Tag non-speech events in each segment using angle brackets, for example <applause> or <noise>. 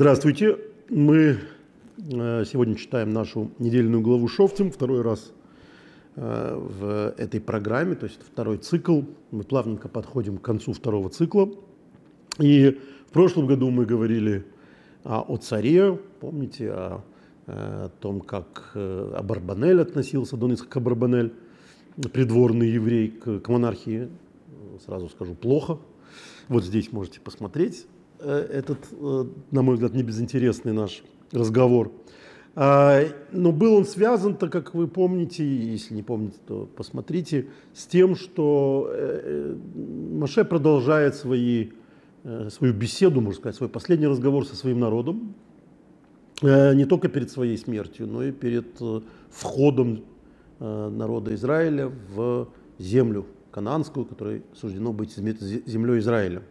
Здравствуйте. Мы э, сегодня читаем нашу недельную главу Шовцем, второй раз э, в этой программе, то есть второй цикл. Мы плавненько подходим к концу второго цикла. И в прошлом году мы говорили о, царе, помните, о, о том, как э, Абарбанель относился, Дон Исхак Абарбанель, придворный еврей к, к монархии, сразу скажу, плохо. Вот здесь можете посмотреть Э, этот, э, на мой взгляд, не безинтересный наш разговор. А, но был он связан, так как вы помните, если не помните, то посмотрите, с тем, что э, Маше продолжает свои, свою беседу, можно сказать, свой последний разговор со своим народом, не только перед своей смертью, но и перед входом народа Израиля в землю кананскую, которой суждено быть землей Израиля.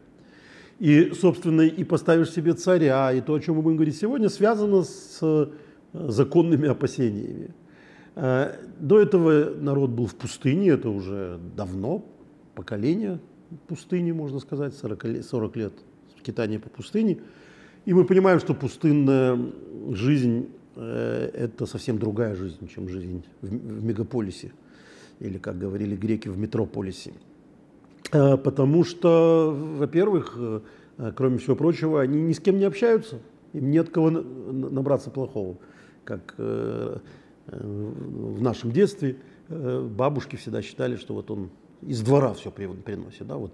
И, собственно, и поставишь себе царя, и то, о чем мы будем говорить сегодня, связано с э, законными опасениями. Э, до этого народ был в пустыне, это уже давно, поколение пустыни, можно сказать, 40 лет, 40 лет скитания по пустыне. И мы понимаем, что пустынная жизнь э, – это совсем другая жизнь, чем жизнь в мегаполисе, или, как говорили греки, в метрополисе. Э, потому что, во-первых, э, кроме всего прочего, они ни с кем не общаются, им нет кого набраться плохого. Как э, в нашем детстве бабушки всегда считали, что вот он из двора все приносит. Да? Вот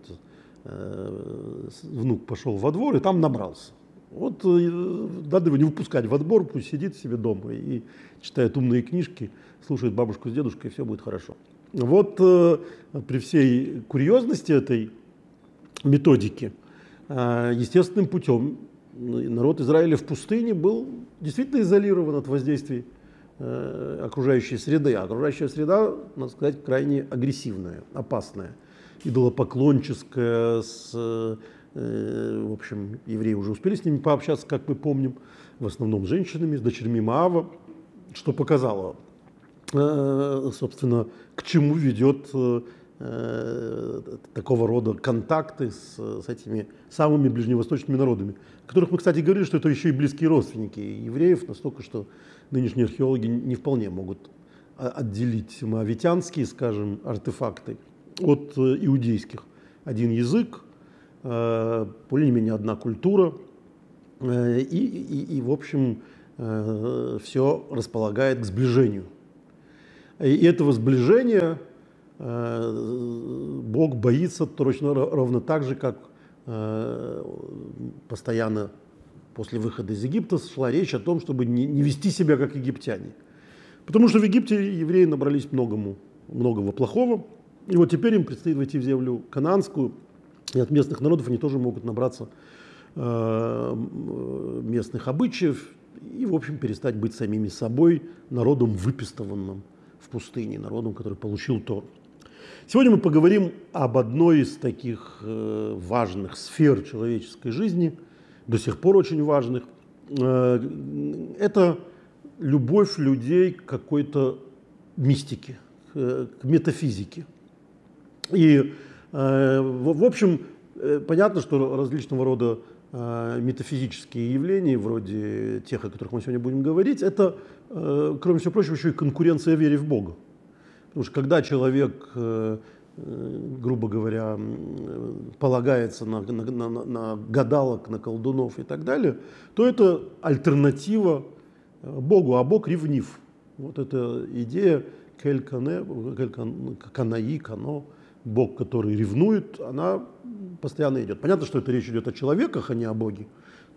внук пошел во двор и там набрался. Вот надо его не выпускать в отбор, пусть сидит себе дома и читает умные книжки, слушает бабушку с дедушкой, и все будет хорошо. Вот э, при всей курьезности этой методики, э, естественным путем народ Израиля в пустыне был действительно изолирован от воздействий э, окружающей среды. А окружающая среда, надо сказать, крайне агрессивная, опасная, идолопоклонческая, с, в общем, евреи уже успели с ними пообщаться, как мы помним, в основном с женщинами, с дочерьми Маава, что показало Э, собственно, к чему ведет э, э, такого рода контакты с, с этими самыми ближневосточными народами, которых мы, кстати, говорили, что это еще и близкие родственники евреев, настолько, что нынешние археологи не вполне могут отделить моавитянские, скажем, артефакты от иудейских. Один язык, более-менее одна культура, и, и, и в общем, все располагает к сближению. И этого сближения э, Бог боится точно ровно так же, как э, постоянно после выхода из Египта шла речь о том, чтобы не, вести себя как египтяне. Потому что в Египте евреи набрались многому, многого плохого. И вот теперь им предстоит войти в землю кананскую, и от местных народов они тоже могут набраться э, местных обычаев и, в общем, перестать быть самими собой, народом выпистованным пустыне, народом, который получил Тору. Сегодня мы поговорим об одной из таких э, важных сфер человеческой жизни, до сих пор очень важных. Э, это любовь людей к какой-то мистике, к метафизике. И, э, в общем, понятно, что различного рода метафизические явления, вроде тех, о которых мы сегодня будем говорить, это Э, кроме всего прочего, еще и конкуренция вере в Бога. Потому что когда человек, э, э, грубо говоря, полагается на, на, на, на гадалок, на колдунов и так далее, то это альтернатива Богу, а Бог ревнив. Вот эта идея келькане, канаи, кано, Бог, который ревнует, она постоянно идет. Понятно, что это речь идет о человеках, а не о Боге.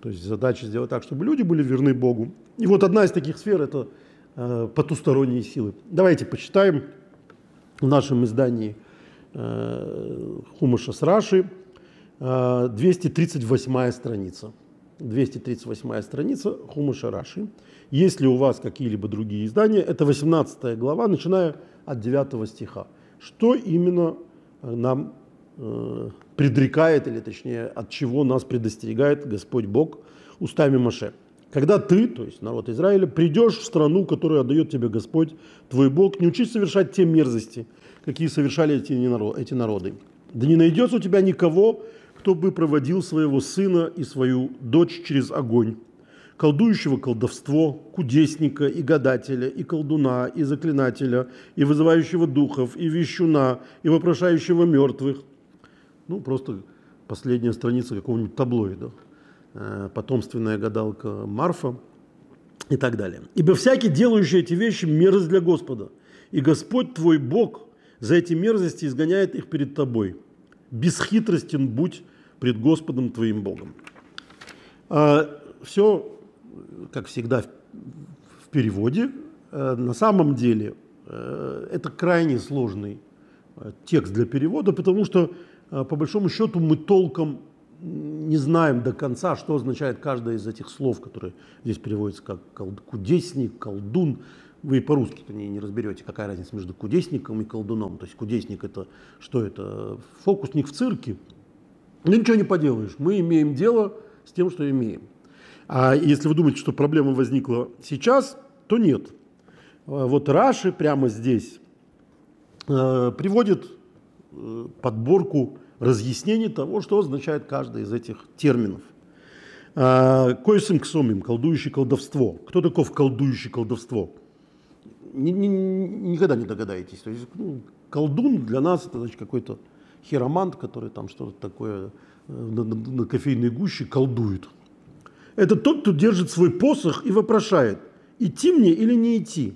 То есть задача сделать так, чтобы люди были верны Богу. И вот одна из таких сфер – это э, потусторонние силы. Давайте почитаем в нашем издании э, Хумаша с Раши, э, 238 страница. 238 страница Хумаша Раши. Если у вас какие-либо другие издания, это 18 глава, начиная от 9 стиха. Что именно э, нам э, предрекает, или точнее, от чего нас предостерегает Господь Бог устами Маше. Когда ты, то есть народ Израиля, придешь в страну, которую отдает тебе Господь, твой Бог, не учись совершать те мерзости, какие совершали эти, эти народы. Да не найдется у тебя никого, кто бы проводил своего сына и свою дочь через огонь, колдующего колдовство, кудесника и гадателя, и колдуна, и заклинателя, и вызывающего духов, и вещуна, и вопрошающего мертвых. Ну, просто последняя страница какого-нибудь таблоида. Э, потомственная гадалка Марфа и так далее. «Ибо всякий, делающий эти вещи, мерзость для Господа, и Господь твой Бог за эти мерзости изгоняет их перед тобой. Бесхитростен будь пред Господом твоим Богом». А, Все как всегда, в переводе. Э, на самом деле э, это крайне сложный текст для перевода, потому что, по большому счету, мы толком не знаем до конца, что означает каждое из этих слов, которые здесь переводятся как кудесник, колдун. Вы и по-русски-то не, не разберете, какая разница между кудесником и колдуном. То есть кудесник это что это? Фокусник в цирке. Ну ничего не поделаешь. Мы имеем дело с тем, что имеем. А если вы думаете, что проблема возникла сейчас, то нет. А вот Раши прямо здесь э, приводит э, подборку разъяснений того, что означает каждый из этих терминов. Э, Койсим ксомим, колдующий колдовство. Кто таков колдующий колдовство? Ни, ни, никогда не догадаетесь. То есть, ну, колдун для нас это значит какой-то хиромант, который там что-то такое на, на, на кофейной гуще колдует. Это тот, кто держит свой посох и вопрошает, идти мне или не идти.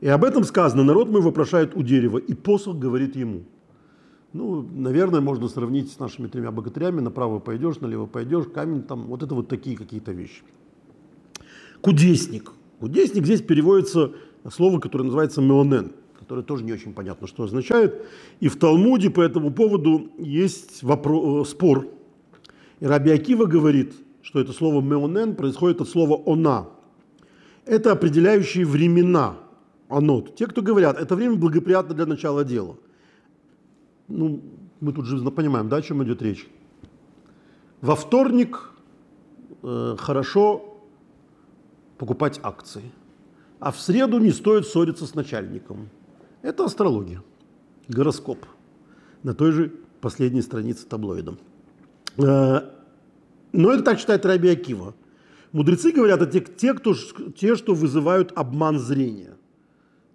И об этом сказано, народ мой вопрошает у дерева, и посох говорит ему. Ну, наверное, можно сравнить с нашими тремя богатырями, направо пойдешь, налево пойдешь, камень там, вот это вот такие какие-то вещи. Кудесник. Кудесник здесь переводится слово, которое называется меонен, которое тоже не очень понятно, что означает. И в Талмуде по этому поводу есть вопрос, э, спор. И Раби Акива говорит, что это слово «меонен» происходит от слова «она». Это определяющие времена, анот. Те, кто говорят, это время благоприятно для начала дела. Ну, мы тут же понимаем, да, о чем идет речь. Во вторник э, хорошо покупать акции, а в среду не стоит ссориться с начальником. Это астрология, гороскоп на той же последней странице таблоида. Э, но это так считает Раби Акива. Мудрецы говорят, это те, кто, те, что вызывают обман зрения.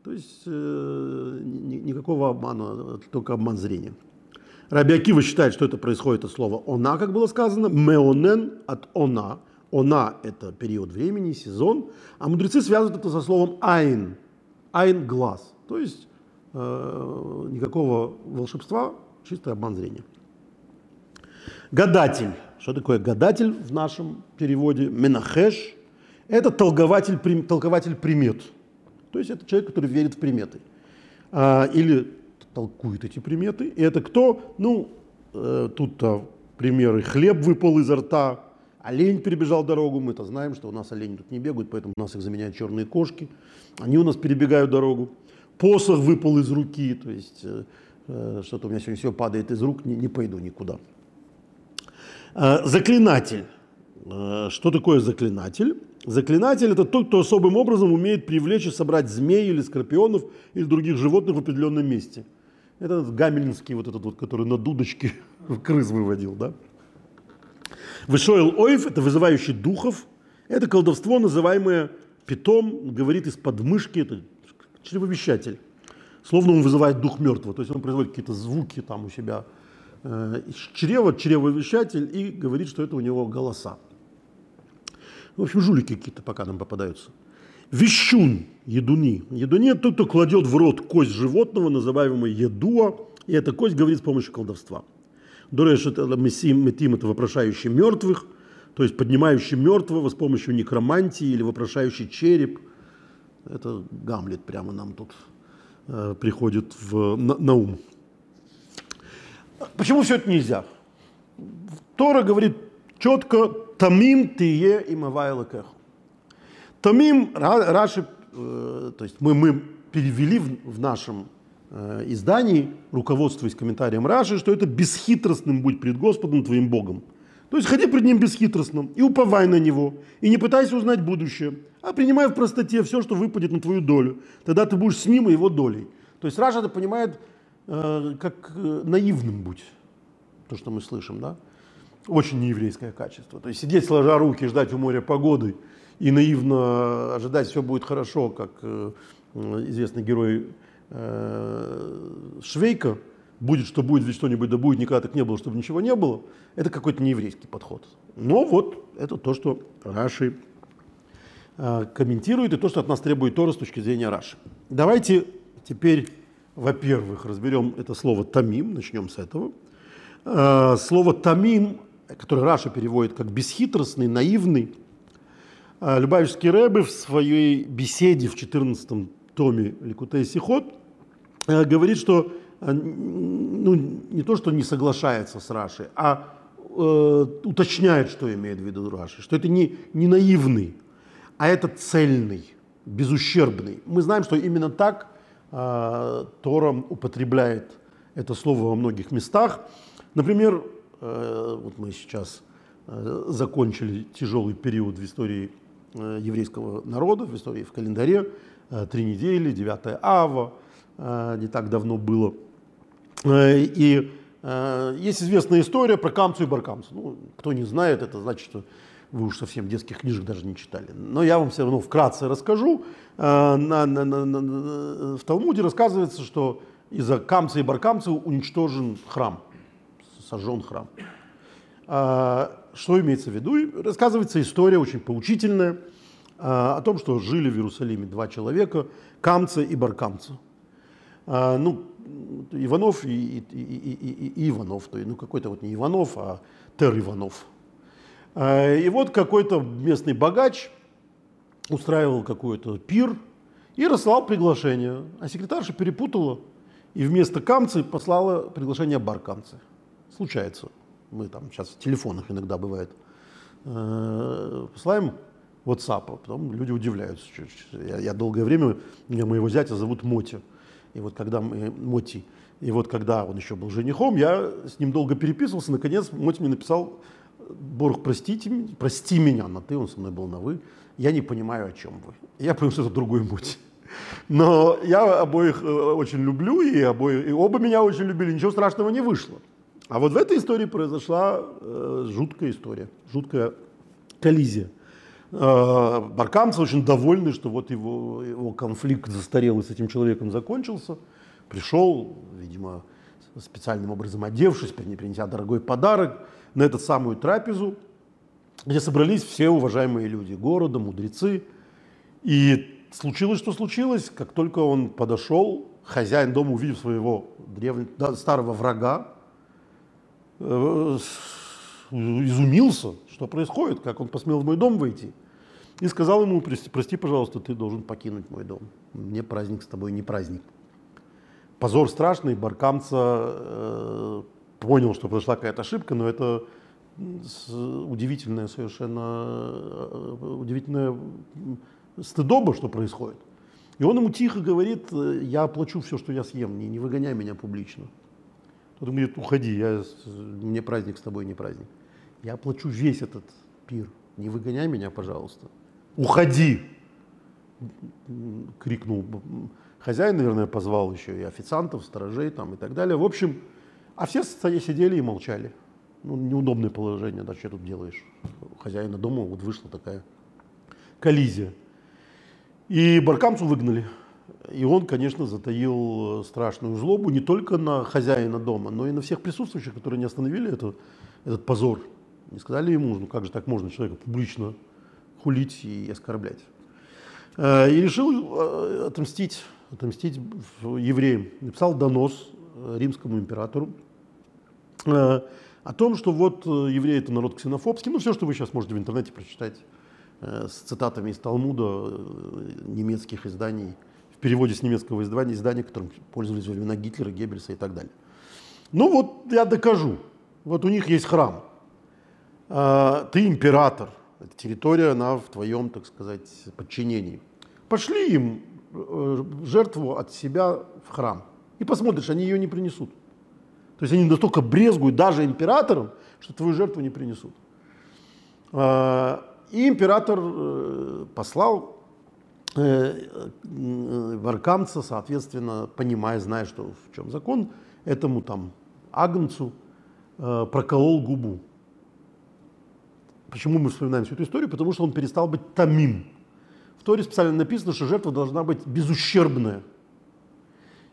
То есть э, никакого обмана, только обман зрения. Раби Акива считает, что это происходит от слова «она», как было сказано, «меонен» от «она». «Она» – это период времени, сезон, а мудрецы связывают это со словом «айн». «Айн» – глаз. То есть э, никакого волшебства, чистый обман зрения. Гадатель. Что такое гадатель в нашем переводе? Менахеш. Это толкователь, толкователь примет. То есть это человек, который верит в приметы. А, или толкует эти приметы. И это кто? Ну, э, тут примеры. Хлеб выпал изо рта, олень перебежал дорогу. Мы-то знаем, что у нас олени тут не бегают, поэтому у нас их заменяют черные кошки. Они у нас перебегают дорогу. Посох выпал из руки, то есть э, э, что-то у меня сегодня все падает из рук, не, не пойду никуда. Э, заклинатель. Э, что такое заклинатель? Заклинатель – это тот, кто особым образом умеет привлечь и собрать змей или скорпионов или других животных в определенном месте. Это гамельнский, вот этот вот, который на дудочке <laughs> крыс выводил, да? Вышоил Оев – это вызывающий духов. Это колдовство, называемое питом, говорит из подмышки, это чревовещатель. Словно он вызывает дух мертвого, то есть он производит какие-то звуки там у себя Э, чрево, чревовещатель и говорит, что это у него голоса. В общем, жулики какие-то пока нам попадаются. Вещун, едуни. Едуни – тот, кто кладет в рот кость животного, называемого едуа, и эта кость говорит с помощью колдовства. Дореш – это метим – это вопрошающий мертвых, то есть поднимающий мертвого с помощью некромантии или вопрошающий череп. Это Гамлет прямо нам тут э, приходит в, на, на ум. Почему все это нельзя? Тора говорит четко «Тамим тие и мавайлаках». Тамим, Раши, то есть мы, мы перевели в, в нашем э, издании, руководствуясь комментарием Раши, что это бесхитростным будь пред Господом твоим Богом. То есть ходи пред Ним бесхитростным и уповай на Него, и не пытайся узнать будущее, а принимай в простоте все, что выпадет на твою долю. Тогда ты будешь с Ним и Его долей. То есть Раша это понимает Э, как э, наивным будь, то, что мы слышим, да? Очень нееврейское качество. То есть сидеть сложа руки, ждать у моря погоды и наивно ожидать, все будет хорошо, как э, известный герой э, Швейка, будет, что будет, ведь что-нибудь да будет, никогда так не было, чтобы ничего не было, это какой-то нееврейский подход. Но вот это то, что Раши э, комментирует, и то, что от нас требует Тора с точки зрения Раши. Давайте теперь, во-первых, разберем это слово «тамим», начнем с этого. Э, слово «тамим», которое Раша переводит как «бесхитростный», «наивный», э, Любавичский Рэбе в своей беседе в 14 томе Ликутей Сихот говорит, что ну, не то, что не соглашается с Рашей, а э, уточняет, что имеет в виду Раши, что это не, не наивный, а это цельный, безущербный. Мы знаем, что именно так э, Тором употребляет это слово во многих местах. Например, вот мы сейчас э, закончили тяжелый период в истории э, еврейского народа, в истории в календаре, э, три недели, 9 ава, э, не так давно было – Э, и э, есть известная история про Камцу и Баркамцу. Ну, кто не знает, это значит, что вы уж совсем детских книжек даже не читали. Но я вам все равно вкратце расскажу. Э, на, на, на, на, в Талмуде рассказывается, что из-за Камца и Баркамца уничтожен храм, сожжен храм. Что имеется в виду? Рассказывается история очень поучительная о том, что жили в Иерусалиме два человека, Камца и Баркамца. Ну, Иванов и, и, и, и, и Иванов, то есть, ну какой-то вот не Иванов, а Тер Иванов. А, и вот какой-то местный богач устраивал какой-то пир и рассылал приглашение, а секретарша перепутала и вместо камцы послала приглашение баркамцы. Случается. Мы там сейчас в телефонах иногда бывает. А, посылаем WhatsApp, а потом люди удивляются. Я, я долгое время, меня моего зятя зовут Моти. И вот когда мы, Моти, и вот когда он еще был женихом, я с ним долго переписывался, наконец Моти мне написал, Борг, простите, прости меня на ты, он со мной был на вы, я не понимаю, о чем вы. Я понял, что это другой Моти. Но я обоих э, очень люблю, и, обоих, и оба меня очень любили, ничего страшного не вышло. А вот в этой истории произошла э, жуткая история, жуткая коллизия. Э, Баркамцы очень довольны, что вот его, его конфликт застарелый с этим человеком закончился. Пришел, видимо, специальным образом одевшись, принеся дорогой подарок на эту самую трапезу, где собрались все уважаемые люди города, мудрецы. И случилось, что случилось, как только он подошел, хозяин дома, увидев своего древнего, старого врага, изумился, что происходит, как он посмел в мой дом войти. И сказал ему, прости, прости, пожалуйста, ты должен покинуть мой дом. Мне праздник с тобой не праздник. Позор страшный, Баркамца э, понял, что произошла какая-то ошибка, но это удивительная совершенно, э, удивительная стыдоба, что происходит. И он ему тихо говорит, я оплачу все, что я съем, не, не выгоняй меня публично. Тот говорит, уходи, я, мне праздник с тобой не праздник. Я оплачу весь этот пир, не выгоняй меня, пожалуйста уходи, крикнул хозяин, наверное, позвал еще и официантов, сторожей там и так далее. В общем, а все сидели и молчали. Ну, неудобное положение, да, что тут делаешь? Хозяина дома вот вышла такая коллизия. И Баркамцу выгнали. И он, конечно, затаил страшную злобу не только на хозяина дома, но и на всех присутствующих, которые не остановили это, этот позор. Не сказали ему, ну как же так можно человека публично хулить и оскорблять. Э, и решил э, отомстить, отомстить евреям. Написал донос э, римскому императору о том, что вот евреи это народ ксенофобский, ну все, что вы сейчас можете в интернете прочитать с цитатами из Талмуда, немецких изданий, переводе с немецкого издания, издания, которым пользовались во времена Гитлера, Геббельса и так далее. Ну вот я докажу. Вот у них есть храм. Ты император, эта территория, она в твоем, так сказать, подчинении. Пошли им э, жертву от себя в храм. И посмотришь, они ее не принесут. То есть они настолько брезгуют даже императором, что твою жертву не принесут. А, и император э, послал варкамца, соответственно, понимая, зная, что в чем закон, этому там агнцу проколол губу почему мы вспоминаем всю эту историю? Потому что он перестал быть тамим. В Торе специально написано, что жертва должна быть безущербная.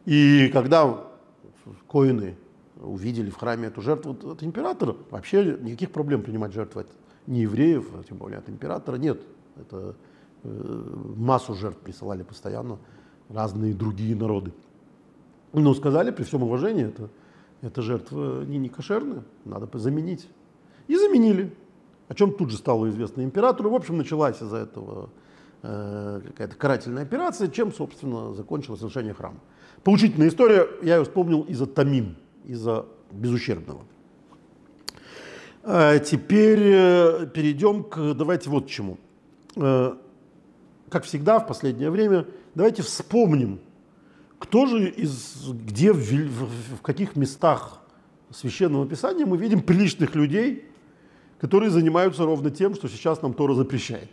И когда коины увидели в храме эту жертву от императора, вообще никаких проблем принимать жертву от неевреев, а тем более от императора, нет. Это э, массу жертв присылали постоянно разные другие народы. Но сказали, при всем уважении, это, это жертва не, не кошерная, надо заменить. И заменили. О чем тут же стало известно императору. В общем, началась из-за этого э, какая-то карательная операция, чем, собственно, закончилось разрушение храма. Поучительная история, я ее вспомнил из-за Тамим, из-за безущербного. А теперь э, перейдем к, давайте вот к чему. Э, как всегда в последнее время, давайте вспомним, кто же из, где, в, в, в каких местах священного писания мы видим приличных людей, которые занимаются ровно тем, что сейчас нам Тора запрещает.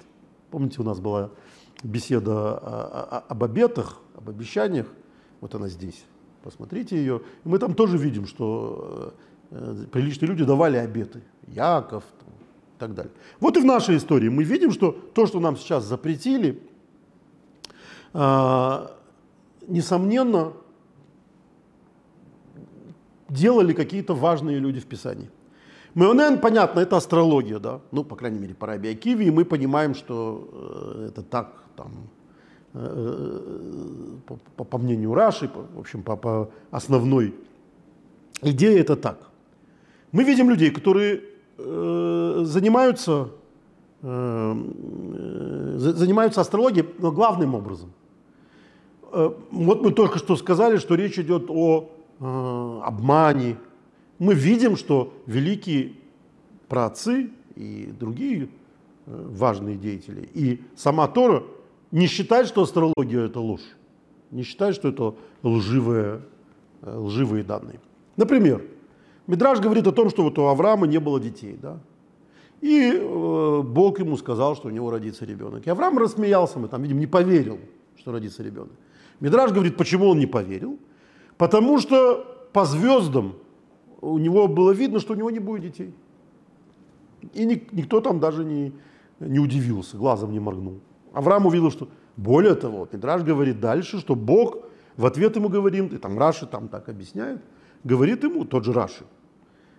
Помните, у нас была беседа об обетах, об обещаниях. Вот она здесь. Посмотрите ее. Мы там тоже видим, что э, приличные люди давали обеты. Яков и так далее. Вот и в нашей истории мы видим, что то, что нам сейчас запретили, э, несомненно, делали какие-то важные люди в Писании. Меонен, понятно, это астрология, да, ну, по крайней мере, по Раби Акиве, и мы понимаем, что э, это так, там, э, по, по, по мнению Раши, по, в общем, по, по основной идее это так. Мы видим людей, которые э, занимаются, э, э занимаются астрологией, но главным образом. Э, вот мы только что сказали, что речь идет о э, обмане, мы видим, что великие праотцы и другие э, важные деятели, и сама Тора не считает, что астрология – это ложь, не считает, что это лживые, э, лживые данные. Например, Мидраж говорит о том, что вот у Авраама не было детей, да? И э, Бог ему сказал, что у него родится ребенок. И Авраам рассмеялся, мы там, видим, не поверил, что родится ребенок. Мидраж говорит, почему он не поверил? Потому что по звездам у него было видно, что у него не будет детей. И никто там даже не, не удивился, глазом не моргнул. Авраам увидел, что более того, Мидраш говорит дальше, что Бог в ответ ему говорит, и там Раши там так объясняет, говорит ему, тот же Раши,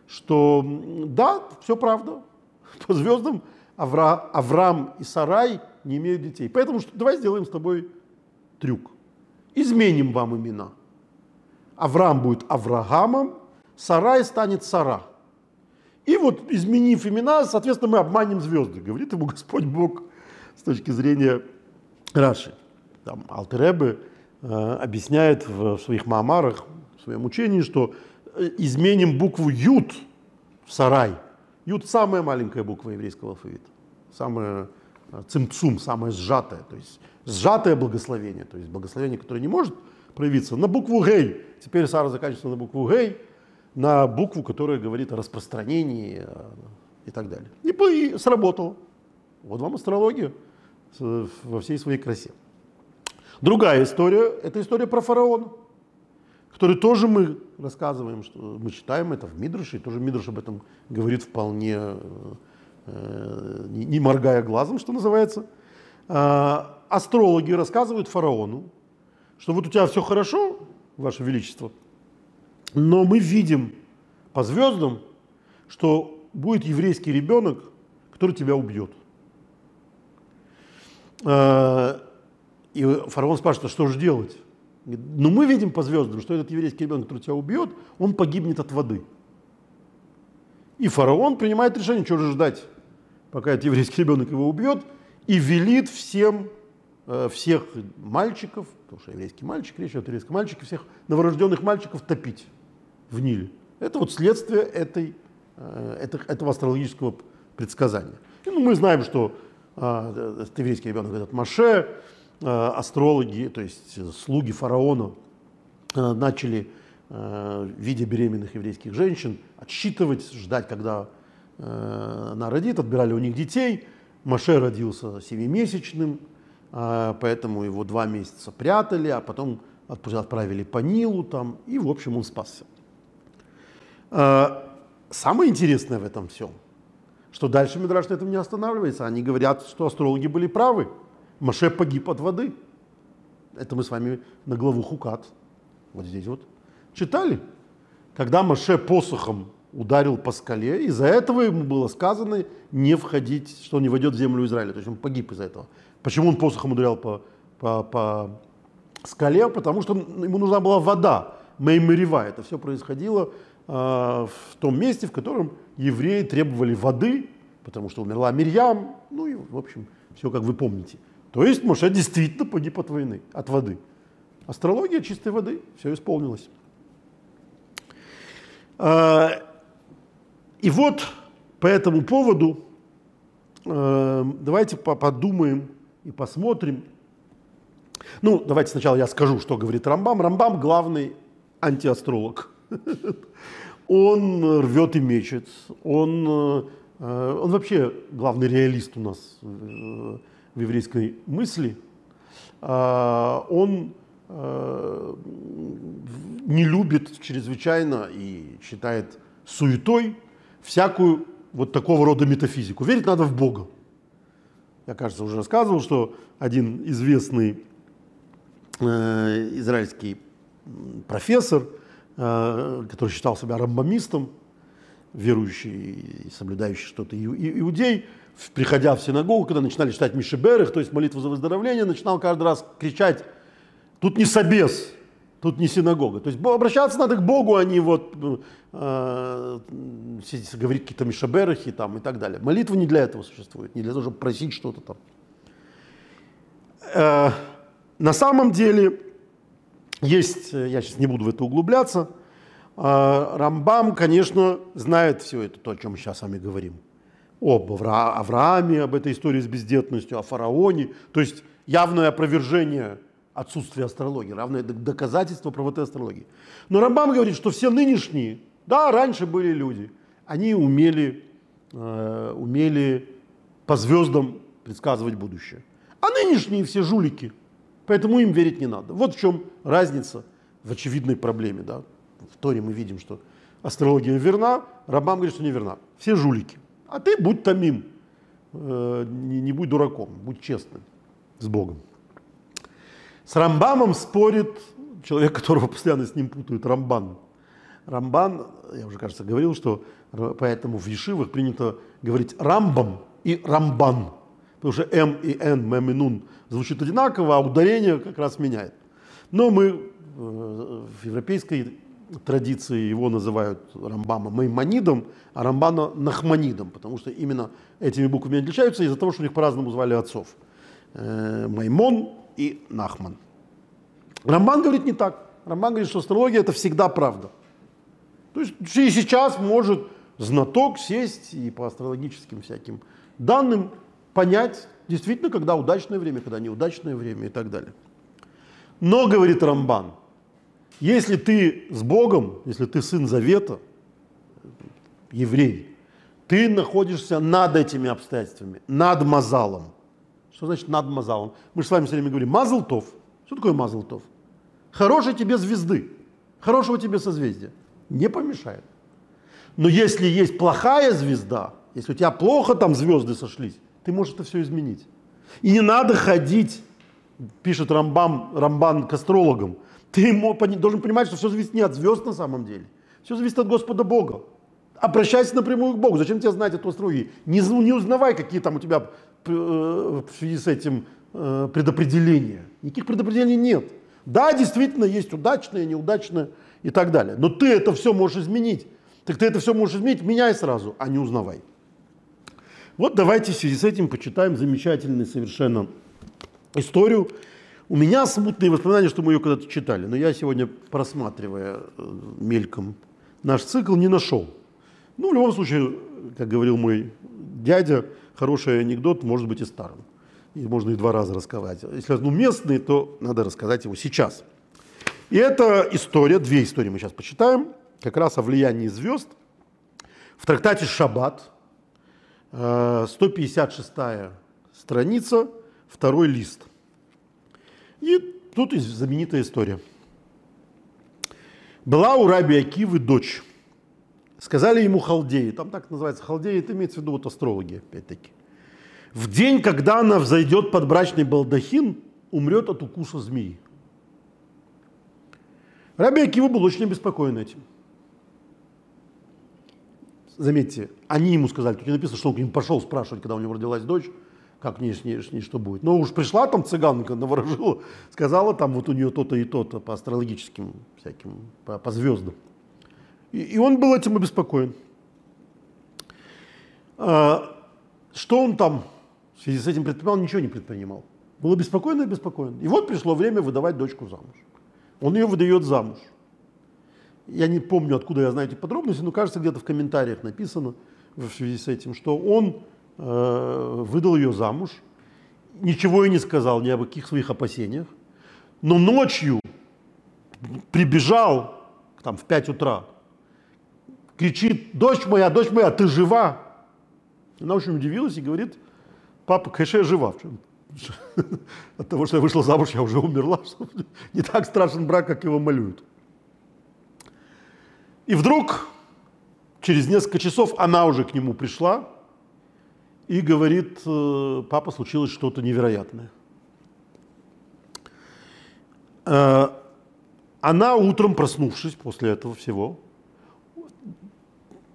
что да, все правда, по звездам Авра, Авраам и Сарай не имеют детей. Поэтому что, давай сделаем с тобой трюк. Изменим вам имена. Авраам будет Авраамом, Сарай станет Сара. И вот, изменив имена, соответственно, мы обманем звезды, говорит ему Господь Бог с точки зрения Раши. Там Алтеребе э, объясняет в, в своих маамарах, в своем учении, что э, изменим букву Ют в Сарай. Ют – самая маленькая буква еврейского алфавита, самая э, цимцум, самое сжатое, то есть сжатое благословение, то есть благословение, которое не может проявиться, на букву Гей. Теперь Сара заканчивается на букву Гей – на букву, которая говорит о распространении э, и так далее. И, и сработало. Вот вам астрология во всей своей красе. Другая история – это история про фараона, который тоже мы рассказываем, что мы читаем это в Мидрше, и тоже Мидрш об этом говорит вполне, э, э, не моргая глазом, что называется. А, астрологи рассказывают фараону, что вот у тебя все хорошо, Ваше Величество – но мы видим по звездам, что будет еврейский ребенок, который тебя убьет. А, и фараон спрашивает, а что же делать? Но ну, мы видим по звездам, что этот еврейский ребенок, который тебя убьет, он погибнет от воды. И фараон принимает решение, что же ждать, пока этот еврейский ребенок его убьет, и велит всем, всех мальчиков, потому что еврейский мальчик, речь о еврейском мальчике, всех новорожденных мальчиков топить в Ниле. Это вот следствие этой, э, этого астрологического предсказания. И, ну, мы знаем, что э, еврейский ребенок, этот Маше, э, астрологи, то есть слуги фараона, начали, видя беременных еврейских женщин, отсчитывать, ждать, когда она родит, отбирали у них детей. Маше родился семимесячным, поэтому его два месяца прятали, а потом отправили по Нилу там, и, в общем, он спасся. Э, самое интересное в этом всем, что дальше Мидраш на этом не останавливается. Они говорят, что астрологи были правы. Маше погиб от воды. Это мы с вами на главу Хукат, вот здесь вот, читали. Когда Маше посохом ударил по скале, из-за этого ему было сказано не входить, что он не войдет в землю Израиля. То есть он погиб из-за этого. Почему он посохом ударял по, по, по скале? Потому что ему нужна была вода, Меймерева. Это все происходило э, в том месте, в котором евреи требовали воды, потому что умерла Мирьям. Ну и, в общем, все, как вы помните. То есть Моше действительно погиб от войны, от воды. Астрология чистой воды, все исполнилось. А, и вот по этому поводу э, давайте подумаем и посмотрим. Ну, давайте сначала я скажу, что говорит Рамбам. Рамбам главный антиастролог. <laughs> Он рвет и мечет. Он, э, он вообще главный реалист у нас в еврейской мысли. А, он э, не любит чрезвычайно и считает суетой всякую вот такого рода метафизику. Верить надо в Бога. Я, кажется, уже рассказывал, что один известный э, израильский профессор, э, который считал себя рамбамистом, верующий и соблюдающий что-то иудей, приходя в синагогу, когда начинали читать Мишеберых, то есть молитву за выздоровление, начинал каждый раз кричать, тут не собес, Тут не синагога. То есть обращаться надо к Богу, а не вот э, говорить какие-то мишаберахи там и так далее. Молитва не для этого существует, не для того, чтобы просить что-то там. Э, на самом деле есть, я сейчас не буду в это углубляться, э, Рамбам, конечно, знает все это, то, о чем мы сейчас с вами говорим. Об Аврааме, об этой истории с бездетностью, о фараоне. То есть явное опровержение отсутствие астрологии, равное доказательство правоты астрологии. Но Рамбам говорит, что все нынешние, да, раньше были люди, они умели, э, умели по звездам предсказывать будущее. А нынешние все жулики, поэтому им верить не надо. Вот в чем разница в очевидной проблеме. Да? В Торе мы видим, что астрология верна, Рамбам говорит, что не верна. Все жулики. А ты будь тамим, э, не, не будь дураком, будь честным с Богом. С Рамбамом спорит человек, которого постоянно с ним путают, Рамбан. Рамбан, я уже, кажется, говорил, что поэтому в Ешивах принято говорить Рамбам и Рамбан. Потому что М и Н, Мем и Нун звучит одинаково, а ударение как раз меняет. Но мы э, в европейской традиции его называют Рамбама Маймонидом, а Рамбана Нахманидом, потому что именно этими буквами отличаются из-за того, что у них по-разному звали отцов. Э, Маймон и Нахман. Рамбан говорит не так. Рамбан говорит, что астрология это всегда правда. То есть и сейчас может знаток сесть и по астрологическим всяким данным понять действительно, когда удачное время, когда неудачное время и так далее. Но, говорит Рамбан, если ты с Богом, если ты сын Завета, еврей, ты находишься над этими обстоятельствами, над Мазалом. Что значит над Мазалом? Мы же с вами все время говорим Мазлтов. Что такое Мазлтов? Хорошей тебе звезды, хорошего тебе созвездия. Не помешает. Но если есть плохая звезда, если у тебя плохо там звезды сошлись, ты можешь это все изменить. И не надо ходить, пишет Рамбам, Рамбан к астрологам. Ты должен понимать, что все зависит не от звезд на самом деле. Все зависит от Господа Бога. Обращайся напрямую к Богу. Зачем тебе знать эту астрологию? Не, не узнавай, какие там у тебя э, в связи с этим э, предопределения. Никаких предопределений нет. Да, действительно, есть удачное, неудачное и так далее. Но ты это все можешь изменить. Так ты это все можешь изменить, меняй сразу, а не узнавай. Вот давайте в связи с этим почитаем замечательную совершенно историю. У меня смутные воспоминания, что мы ее когда-то читали, но я сегодня, просматривая э, мельком наш цикл, не нашел. Ну, в любом случае, как говорил мой дядя, хороший анекдот может быть и старым и можно и два раза рассказать. Если он уместный, то надо рассказать его сейчас. И это история, две истории мы сейчас почитаем, как раз о влиянии звезд. В трактате «Шаббат», 156 э, страница, второй лист. И тут знаменитая история. Была у раби Акивы дочь, Сказали ему халдеи, там так называется халдеи, это имеется в виду вот астрологи, опять-таки. В день, когда она взойдет под брачный балдахин, умрет от укуса змеи. Раби Акива был очень обеспокоен этим. Заметьте, они ему сказали, тут не написано, что он к ним пошел спрашивать, когда у него родилась дочь, как ней, с ней что будет. Но уж пришла там цыганка, наворожила, сказала там вот у нее то-то и то-то по астрологическим всяким, по, по звездам. И, и он был этим обеспокоен. А, что он там в связи с этим предпринимал? Ничего не предпринимал. Был обеспокоен и обеспокоен. И вот пришло время выдавать дочку замуж. Он ее выдает замуж. Я не помню, откуда я знаю эти подробности, но кажется, где-то в комментариях написано в связи с этим, что он Э, выдал ее замуж, ничего и не сказал ни об каких своих опасениях, но ночью прибежал там, в 5 утра, кричит, дочь моя, дочь моя, ты жива? Она очень удивилась и говорит, папа, конечно, я жива. <laughs> От того, что я вышла замуж, я уже умерла. <laughs> Не так страшен брак, как его малюют. И вдруг, через несколько часов, она уже к нему пришла, и говорит, э, папа, случилось что-то невероятное. Э, она утром, проснувшись после этого всего,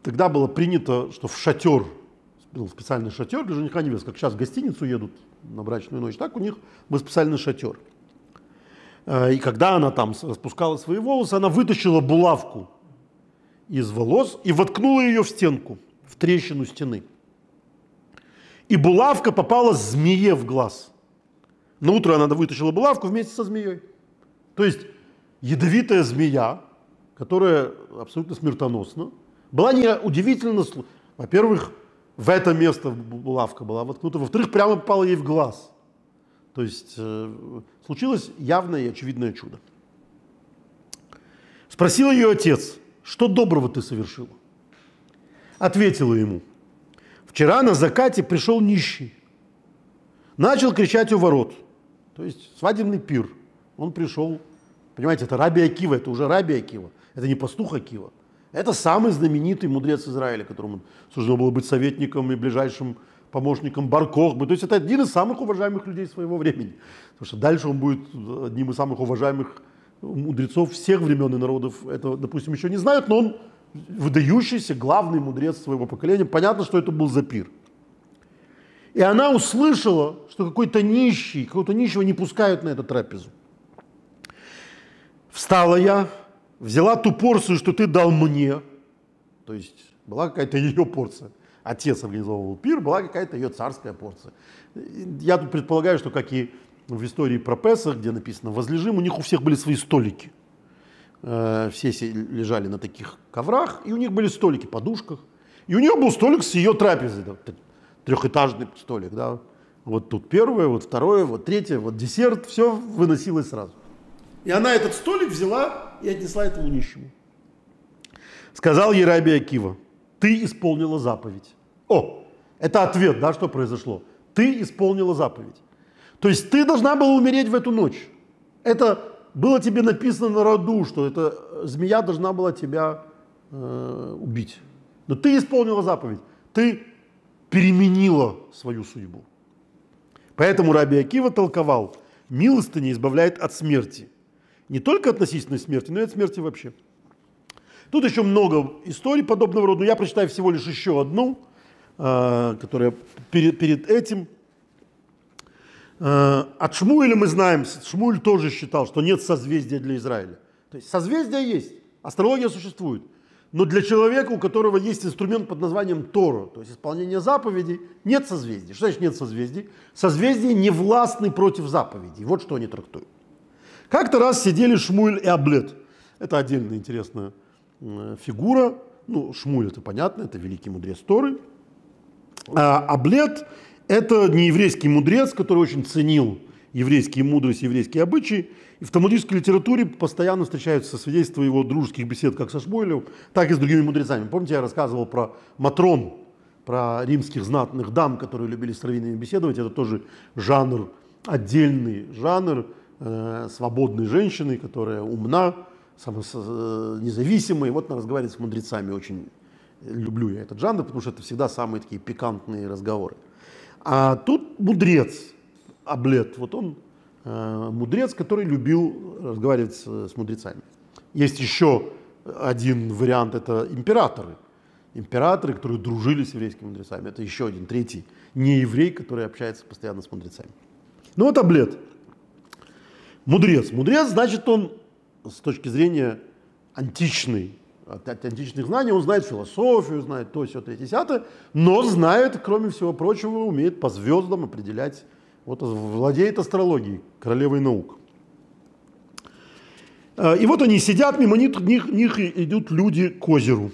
тогда было принято, что в шатер, был специальный шатер для жениха невест, как сейчас в гостиницу едут на брачную ночь, так у них был специальный шатер. Э, и когда она там распускала свои волосы, она вытащила булавку из волос и воткнула ее в стенку, в трещину стены и булавка попала змее в глаз. На утро она вытащила булавку вместе со змеей. То есть ядовитая змея, которая абсолютно смертоносна, была не удивительно, во-первых, в это место булавка была воткнута, во-вторых, прямо попала ей в глаз. То есть э, случилось явное и очевидное чудо. Спросил ее отец, что доброго ты совершила? Ответила ему, Вчера на закате пришел нищий. Начал кричать у ворот. То есть свадебный пир. Он пришел, понимаете, это Раби Акива, это уже Раби Акива. Это не пастух Акива. Это самый знаменитый мудрец Израиля, которому суждено было быть советником и ближайшим помощником Баркохбы. То есть это один из самых уважаемых людей своего времени. Потому что дальше он будет одним из самых уважаемых мудрецов всех времен и народов. Это, допустим, еще не знают, но он выдающийся главный мудрец своего поколения. Понятно, что это был Запир. И она услышала, что какой-то нищий, какого-то нищего не пускают на эту трапезу. Встала я, взяла ту порцию, что ты дал мне. То есть была какая-то ее порция. Отец организовывал пир, была какая-то ее царская порция. Я тут предполагаю, что как и в истории про Песах, где написано «возлежим», у них у всех были свои столики. Э, все лежали на таких коврах, и у них были столики, подушках. И у нее был столик с ее трапезой, трехэтажный столик, да. Вот тут первое, вот второе, вот третье, вот десерт, все выносилось сразу. И она этот столик взяла и отнесла этому нищему. Сказал ей Раби Акива, ты исполнила заповедь. О, это ответ, да, что произошло. Ты исполнила заповедь. То есть ты должна была умереть в эту ночь. Это было тебе написано на роду, что эта змея должна была тебя э, убить. Но ты исполнила заповедь, ты переменила свою судьбу. Поэтому Раби Акива толковал, милостыня избавляет от смерти. Не только относительной смерти, но и от смерти вообще. Тут еще много историй подобного рода, но я прочитаю всего лишь еще одну, э, которая перед, перед этим – Э, от Шмуэля мы знаем, Шмуэль тоже считал, что нет созвездия для Израиля. То есть созвездия есть, астрология существует. Но для человека, у которого есть инструмент под названием Тора, то есть исполнение заповедей, нет созвездий. Что значит нет созвездий? Созвездия не властны против заповедей. Вот что они трактуют. Как-то раз сидели Шмуэль и Аблет. Это отдельная интересная фигура. Ну, Шмуль это понятно, это великий мудрец Торы. А Аблет это не еврейский мудрец, который очень ценил еврейские мудрость, еврейские обычаи. И в талмудической литературе постоянно встречаются свидетельства его дружеских бесед как со Шмуэлем, так и с другими мудрецами. Помните, я рассказывал про Матрон, про римских знатных дам, которые любили с раввинами беседовать. Это тоже жанр, отдельный жанр э, свободной женщины, которая умна, э, независимая. И вот она разговаривает с мудрецами очень люблю я этот жанр, потому что это всегда самые такие пикантные разговоры. А тут мудрец, Аблет, вот он э, мудрец, который любил разговаривать с, с мудрецами. Есть еще один вариант, это императоры. Императоры, которые дружили с еврейскими мудрецами. Это еще один, третий, не еврей, который общается постоянно с мудрецами. Ну вот Аблет. Мудрец. Мудрец, значит, он с точки зрения античной античных знаний, он знает философию, знает то, все, третье, десятое, но знает, кроме всего прочего, умеет по звездам определять, вот владеет астрологией, королевой наук. А, и вот они сидят, мимо них, них, идут люди к озеру.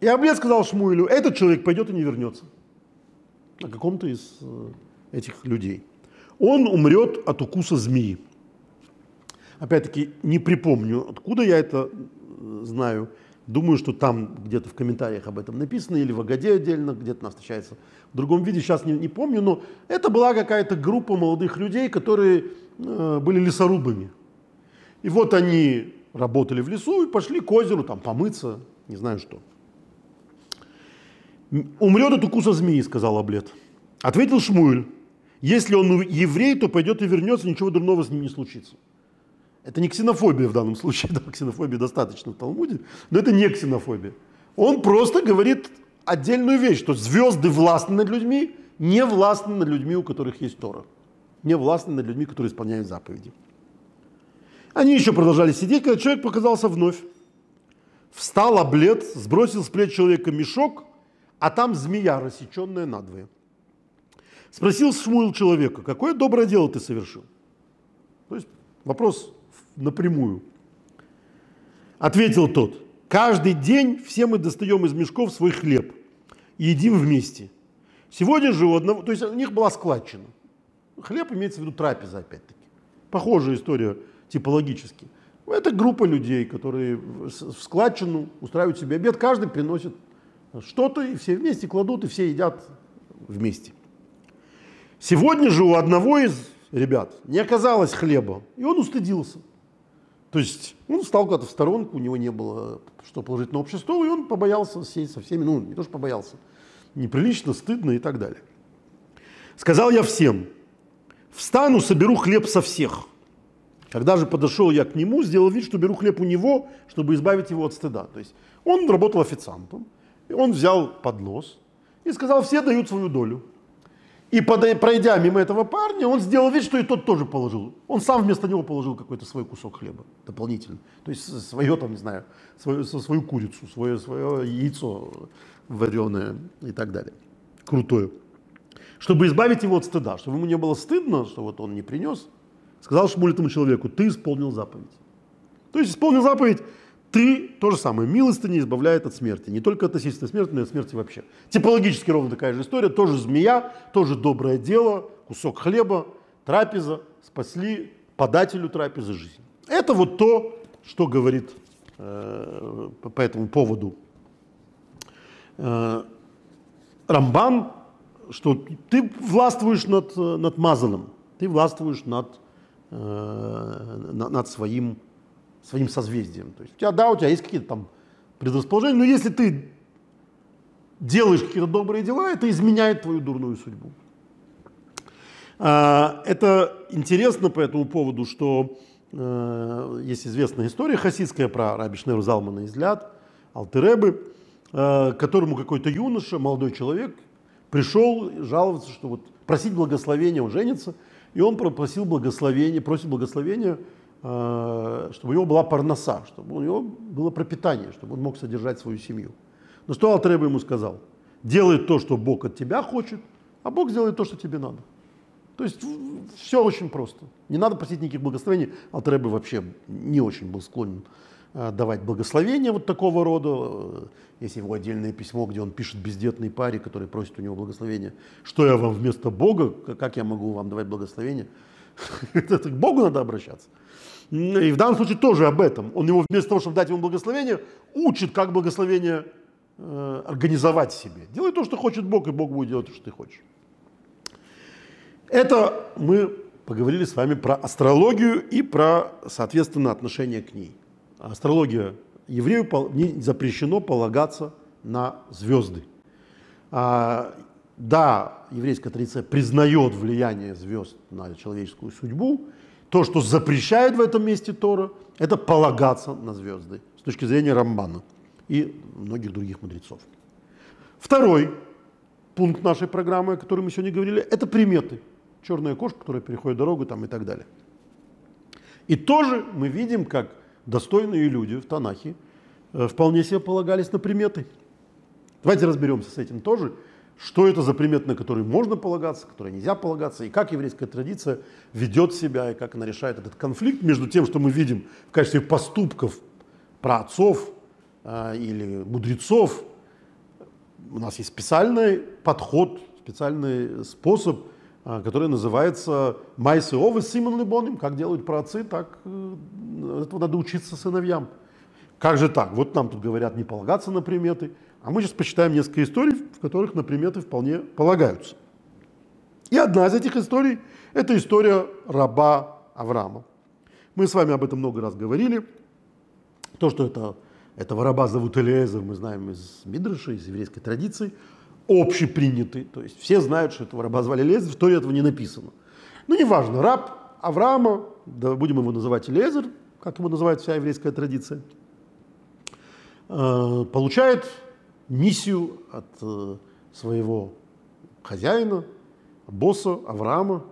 И Аблет сказал Шмуилю, этот человек пойдет и не вернется. О каком-то из э, этих людей. Он умрет от укуса змеи. Опять-таки, не припомню, откуда я это э, знаю. Думаю, что там где-то в комментариях об этом написано, или в Агаде отдельно, где-то она встречается в другом виде, сейчас не, не помню, но это была какая-то группа молодых людей, которые э, были лесорубами. И вот они работали в лесу и пошли к озеру там помыться, не знаю что. «Умрет от укуса змеи», сказал Аблет. Ответил Шмуэль, «Если он еврей, то пойдет и вернется, ничего дурного с ним не случится». Это не ксенофобия в данном случае, <laughs> да, ксенофобии достаточно в Талмуде, но это не ксенофобия. Он просто говорит отдельную вещь, что звезды властны над людьми, не властны над людьми, у которых есть Тора. Не властны над людьми, которые исполняют заповеди. Они еще продолжали сидеть, когда человек показался вновь. Встал облет, сбросил с плеч человека мешок, а там змея, рассеченная надвое. Спросил Шмуил человека, какое доброе дело ты совершил? То есть вопрос напрямую. Ответил тот, каждый день все мы достаем из мешков свой хлеб и едим вместе. Сегодня же у одного, то есть у них была складчина. Хлеб имеется в виду трапеза опять-таки. Похожая история типологически. Это группа людей, которые в складчину устраивают себе обед, каждый приносит что-то, и все вместе кладут, и все едят вместе. Сегодня же у одного из ребят не оказалось хлеба, и он устыдился. То есть он встал куда-то в сторонку, у него не было что положить на общий стол, и он побоялся сесть со всеми, ну не то что побоялся, неприлично, стыдно и так далее. Сказал я всем, встану, соберу хлеб со всех. Когда же подошел я к нему, сделал вид, что беру хлеб у него, чтобы избавить его от стыда. То есть он работал официантом, и он взял поднос и сказал, все дают свою долю. И пройдя мимо этого парня, он сделал вид, что и тот тоже положил. Он сам вместо него положил какой-то свой кусок хлеба дополнительно. То есть свое, там, не знаю, свою, свою курицу, свое, свое яйцо вареное и так далее. Крутое. Чтобы избавить его от стыда, чтобы ему не было стыдно, что вот он не принес, сказал Шмуль этому человеку, ты исполнил заповедь. То есть исполнил заповедь ты то же самое. Милостыня избавляет от смерти. Не только от насильственной смерти, но и от смерти вообще. Типологически ровно такая же история. Тоже змея, тоже доброе дело, кусок хлеба, трапеза, спасли подателю трапезы жизнь. Это вот то, что говорит э, по этому поводу э, Рамбан, что ты властвуешь над, над Мазаном, ты властвуешь над, э, над своим своим созвездием. То есть у тебя, да, у тебя есть какие-то там предрасположения, но если ты делаешь какие-то добрые дела, это изменяет твою дурную судьбу. А, это интересно по этому поводу, что э, есть известная история хасидская про Раби Шнеру Залмана из Ляд, Алтеребы, э, которому какой-то юноша, молодой человек, пришел жаловаться, что вот просить благословения, он женится, и он просил благословения, просит благословения чтобы у него была парноса, чтобы у него было пропитание, чтобы он мог содержать свою семью. Но что Алтреба ему сказал? Делай то, что Бог от тебя хочет, а Бог сделает то, что тебе надо. То есть все очень просто. Не надо просить никаких благословений. Алтреба вообще не очень был склонен э, давать благословения вот такого рода. Есть его отдельное письмо, где он пишет бездетной паре, который просит у него благословения. Что я вам вместо Бога, как я могу вам давать благословение? <laughs> Это к Богу надо обращаться. И в данном случае тоже об этом. Он его вместо того, чтобы дать ему благословение, учит, как благословение э, организовать себе. Делай то, что хочет Бог, и Бог будет делать то, что ты хочешь. Это мы поговорили с вами про астрологию и про, соответственно, отношение к ней. Астрология еврею не запрещено полагаться на звезды. А, да, еврейская традиция признает влияние звезд на человеческую судьбу. То, что запрещает в этом месте Тора, это полагаться на звезды с точки зрения Рамбана и многих других мудрецов. Второй пункт нашей программы, о которой мы сегодня говорили, это приметы. Черная кошка, которая переходит дорогу там, и так далее. И тоже мы видим, как достойные люди в Танахе э, вполне себе полагались на приметы. Давайте разберемся с этим тоже, что это за приметы, на которые можно полагаться, которые нельзя полагаться, и как еврейская традиция ведет себя, и как она решает этот конфликт между тем, что мы видим в качестве поступков про отцов э, или мудрецов. У нас есть специальный подход, специальный способ, э, который называется «Майсы овы Симон Либоним», как делают праотцы, так э, этого надо учиться сыновьям. Как же так? Вот нам тут говорят не полагаться на приметы, а мы сейчас почитаем несколько историй, которых на приметы вполне полагаются. И одна из этих историй – это история раба Авраама. Мы с вами об этом много раз говорили. То, что это, этого раба зовут Элиезер, мы знаем из Мидраша, из еврейской традиции, общепринятый. То есть все знают, что этого раба звали Элиезер, в Торе этого не написано. Ну, неважно, раб Авраама, да, будем его называть Элиезер, как его называет вся еврейская традиция, э, получает миссию от э, своего хозяина, босса Авраама.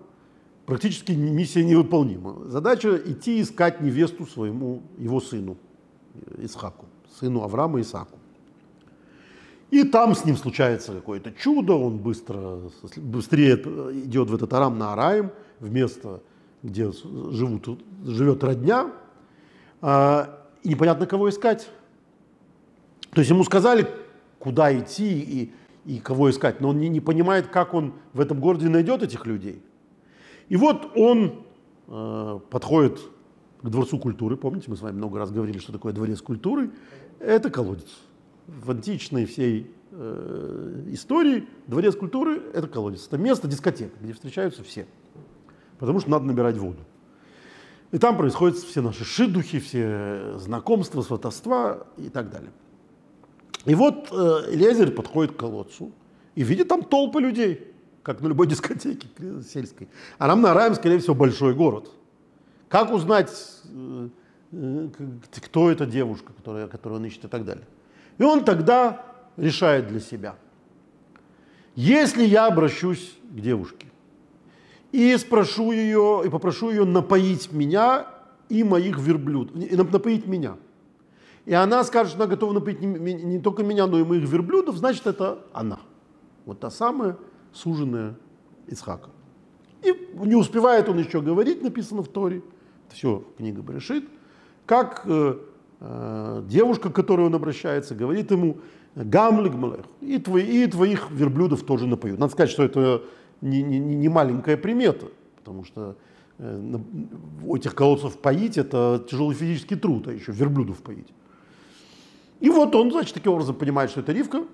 Практически миссия невыполнима. Задача идти искать невесту своему, его сыну, Исхаку, сыну Авраама Исаку. И там с ним случается какое-то чудо, он быстро, быстрее идет в этот Арам на Араим, в место, где живут, живет родня, а, и непонятно, кого искать. То есть ему сказали, куда идти и, и кого искать, но он не, не понимает, как он в этом городе найдет этих людей. И вот он э, подходит к Дворцу культуры, помните, мы с вами много раз говорили, что такое Дворец культуры, это колодец. В античной всей э, истории Дворец культуры – это колодец, это место, дискотека, где встречаются все, потому что надо набирать воду. И там происходят все наши шидухи, все знакомства, сватовства и так далее. И вот э, Элиезер подходит к колодцу и видит там толпы людей, как на любой <laughs> дискотеке сельской. А нам на Раем, скорее всего, большой город. Как узнать, э, э, кто эта девушка, которая, которую он ищет и так далее. И он тогда решает для себя. Если я обращусь к девушке и спрошу ее, и попрошу ее напоить меня и моих верблюд, напоить меня – и она скажет, что она готова напоить не, не только меня, но и моих верблюдов, значит, это она. Вот та самая суженная Исхака. И не успевает он еще говорить, написано в Торе, все книга Брешит, как э, э, девушка, к которой он обращается, говорит ему, Гамлик и, твои, и твоих верблюдов тоже напоют. Надо сказать, что это не, не, не маленькая примета, потому что э, этих колодцев поить это тяжелый физический труд, а еще верблюдов поить. И вот он, значит, таким образом понимает, что это Ривка.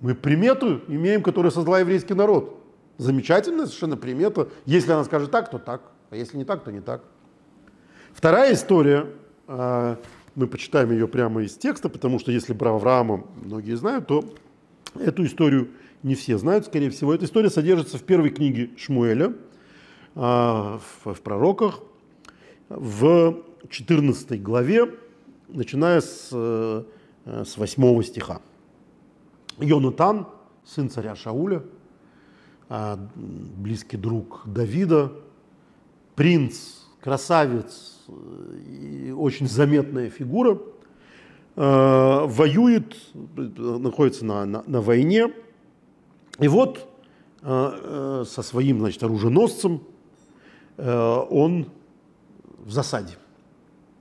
Мы примету имеем, которую создал еврейский народ. Замечательная совершенно примета. Если она скажет так, то так. А если не так, то не так. Вторая история, а, мы почитаем ее прямо из текста, потому что если про Авраама многие знают, то эту историю не все знают, скорее всего. Эта история содержится в первой книге Шмуэля, а, в, пророках, в 14 главе, начиная с Э, с 8 стиха. Йонатан, сын царя Шауля, э, близкий друг Давида, принц, красавец и очень заметная фигура, э, воюет, находится на, на, на войне. И вот со своим значит, оруженосцем он в засаде.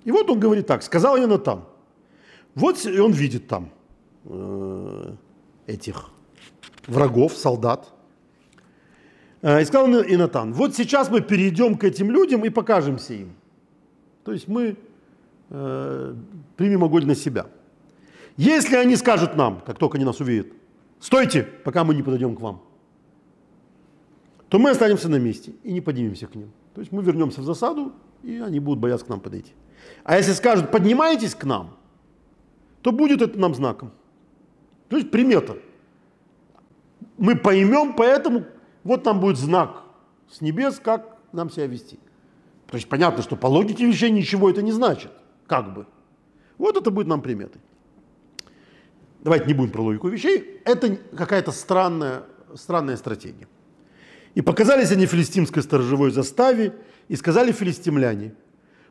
И вот он говорит так, сказал я Натан, вот и он видит там э, этих врагов, солдат. Э, и сказал Инатан, вот сейчас мы перейдем к этим людям и покажемся им. То есть мы э, примем огонь на себя. Если они скажут нам, как только они нас увидят, стойте, пока мы не подойдем к вам, то мы останемся на месте и не поднимемся к ним. То есть мы вернемся в засаду, и они будут бояться к нам подойти. А если скажут, поднимайтесь к нам, то будет это нам знаком. То есть примета. Мы поймем, поэтому вот нам будет знак с небес, как нам себя вести. То есть понятно, что по логике вещей ничего это не значит, как бы. Вот это будет нам приметой. Давайте не будем про логику вещей. Это какая-то странная, странная стратегия. И показались они филистимской сторожевой заставе, и сказали филистимляне,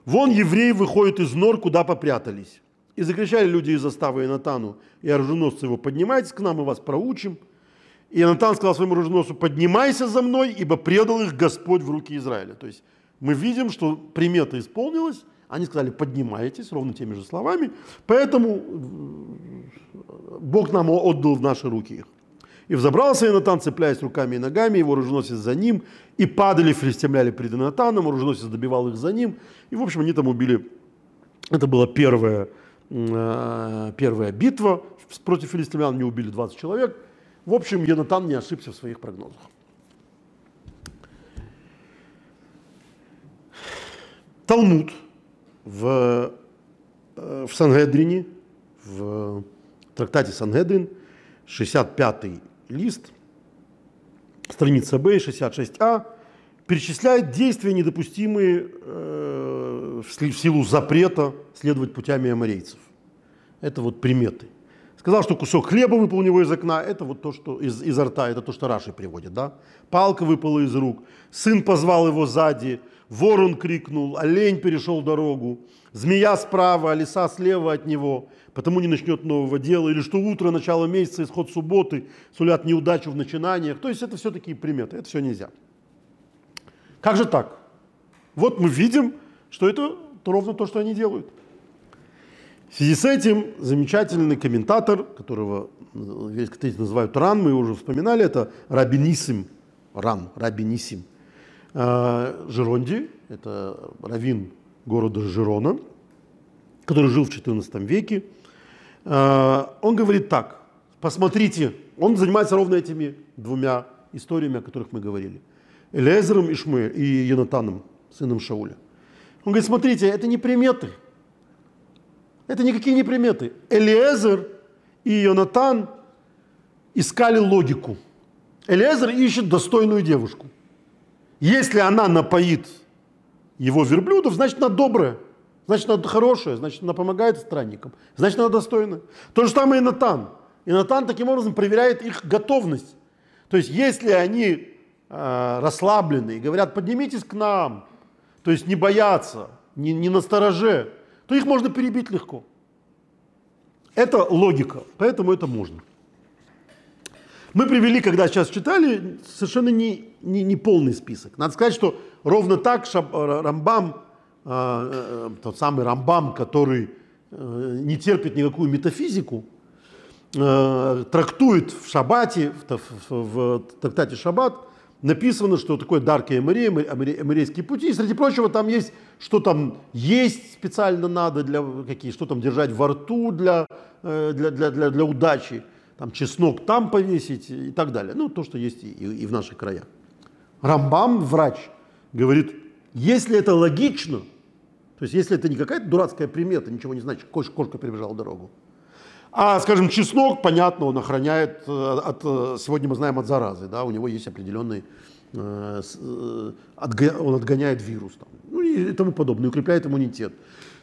вон евреи выходят из нор, куда попрятались. И закричали люди из заставы Инатану и оруженосцы его, поднимайтесь к нам, мы вас проучим. И Инатан сказал своему оруженосцу, поднимайся за мной, ибо предал их Господь в руки Израиля. То есть мы видим, что примета исполнилась, они сказали, поднимайтесь, ровно теми же словами, поэтому Бог нам отдал в наши руки их. И взобрался Инатан, цепляясь руками и ногами, его оруженосец за ним, и падали филистимляне перед Инатаном, оруженосец добивал их за ним, и, в общем, они там убили. Это была первая, э, первая битва против филистимлян, они убили 20 человек. В общем, Янатан не ошибся в своих прогнозах. Талмуд в, э, в Сангедрине, в трактате Сангедрин, 65 лист, страница Б, 66А, перечисляет действия, недопустимые э, в силу запрета следовать путями аморейцев. Это вот приметы. Сказал, что кусок хлеба выпал у него из окна, это вот то, что из, изо рта, это то, что Раши приводит, да? Палка выпала из рук, сын позвал его сзади, ворон крикнул, олень перешел дорогу, змея справа, а лиса слева от него, потому не начнет нового дела, или что утро, начало месяца, исход субботы сулят неудачу в начинаниях. То есть это все такие приметы, это все нельзя. Как же так? Вот мы видим, что это ровно то, что они делают. В связи с этим замечательный комментатор, которого весь католики называют Ран, мы его уже вспоминали, это Рабинисим, Ран, Рабинисим, э, Жеронди, это раввин города Жирона, который жил в XIV веке. Э, он говорит так, посмотрите, он занимается ровно этими двумя историями, о которых мы говорили. Элезером и Шмы и Янатаном, сыном Шауля. Он говорит, смотрите, это не приметы. Это никакие не приметы. Элиезер и Йонатан искали логику. Элиезер ищет достойную девушку. Если она напоит его верблюдов, значит, она добрая. Значит, она хорошая, значит, она помогает странникам. Значит, она достойна. То же самое и Натан. И Натан таким образом проверяет их готовность. То есть, если они э, расслаблены и говорят, поднимитесь к нам, то есть не боятся, не, не настороже, то их можно перебить легко. Это логика, поэтому это можно. Мы привели, когда сейчас читали, совершенно не, не, не полный список. Надо сказать, что ровно так Шаб, Рамбам Э, э, тот самый Рамбам, который э, не терпит никакую метафизику, трактует в Шабате, в, в, в трактате Шаббат, написано, что такое Дарка Эмирей, Эмирейские пути. И, среди прочего, там есть, что там есть специально надо, для какие, что там держать во рту для, для, для, для, для удачи, там чеснок там повесить и так далее. Ну, то, что есть и, и в наших краях. Рамбам, врач, говорит, если это логично, то есть если это не какая-то дурацкая примета, ничего не значит, кошка, кошка перебежала дорогу. А, скажем, чеснок, понятно, он охраняет э, от, э, сегодня мы знаем от заразы, да, у него есть определенный, э, он отгоняет вирус там, ну и тому подобное, укрепляет иммунитет.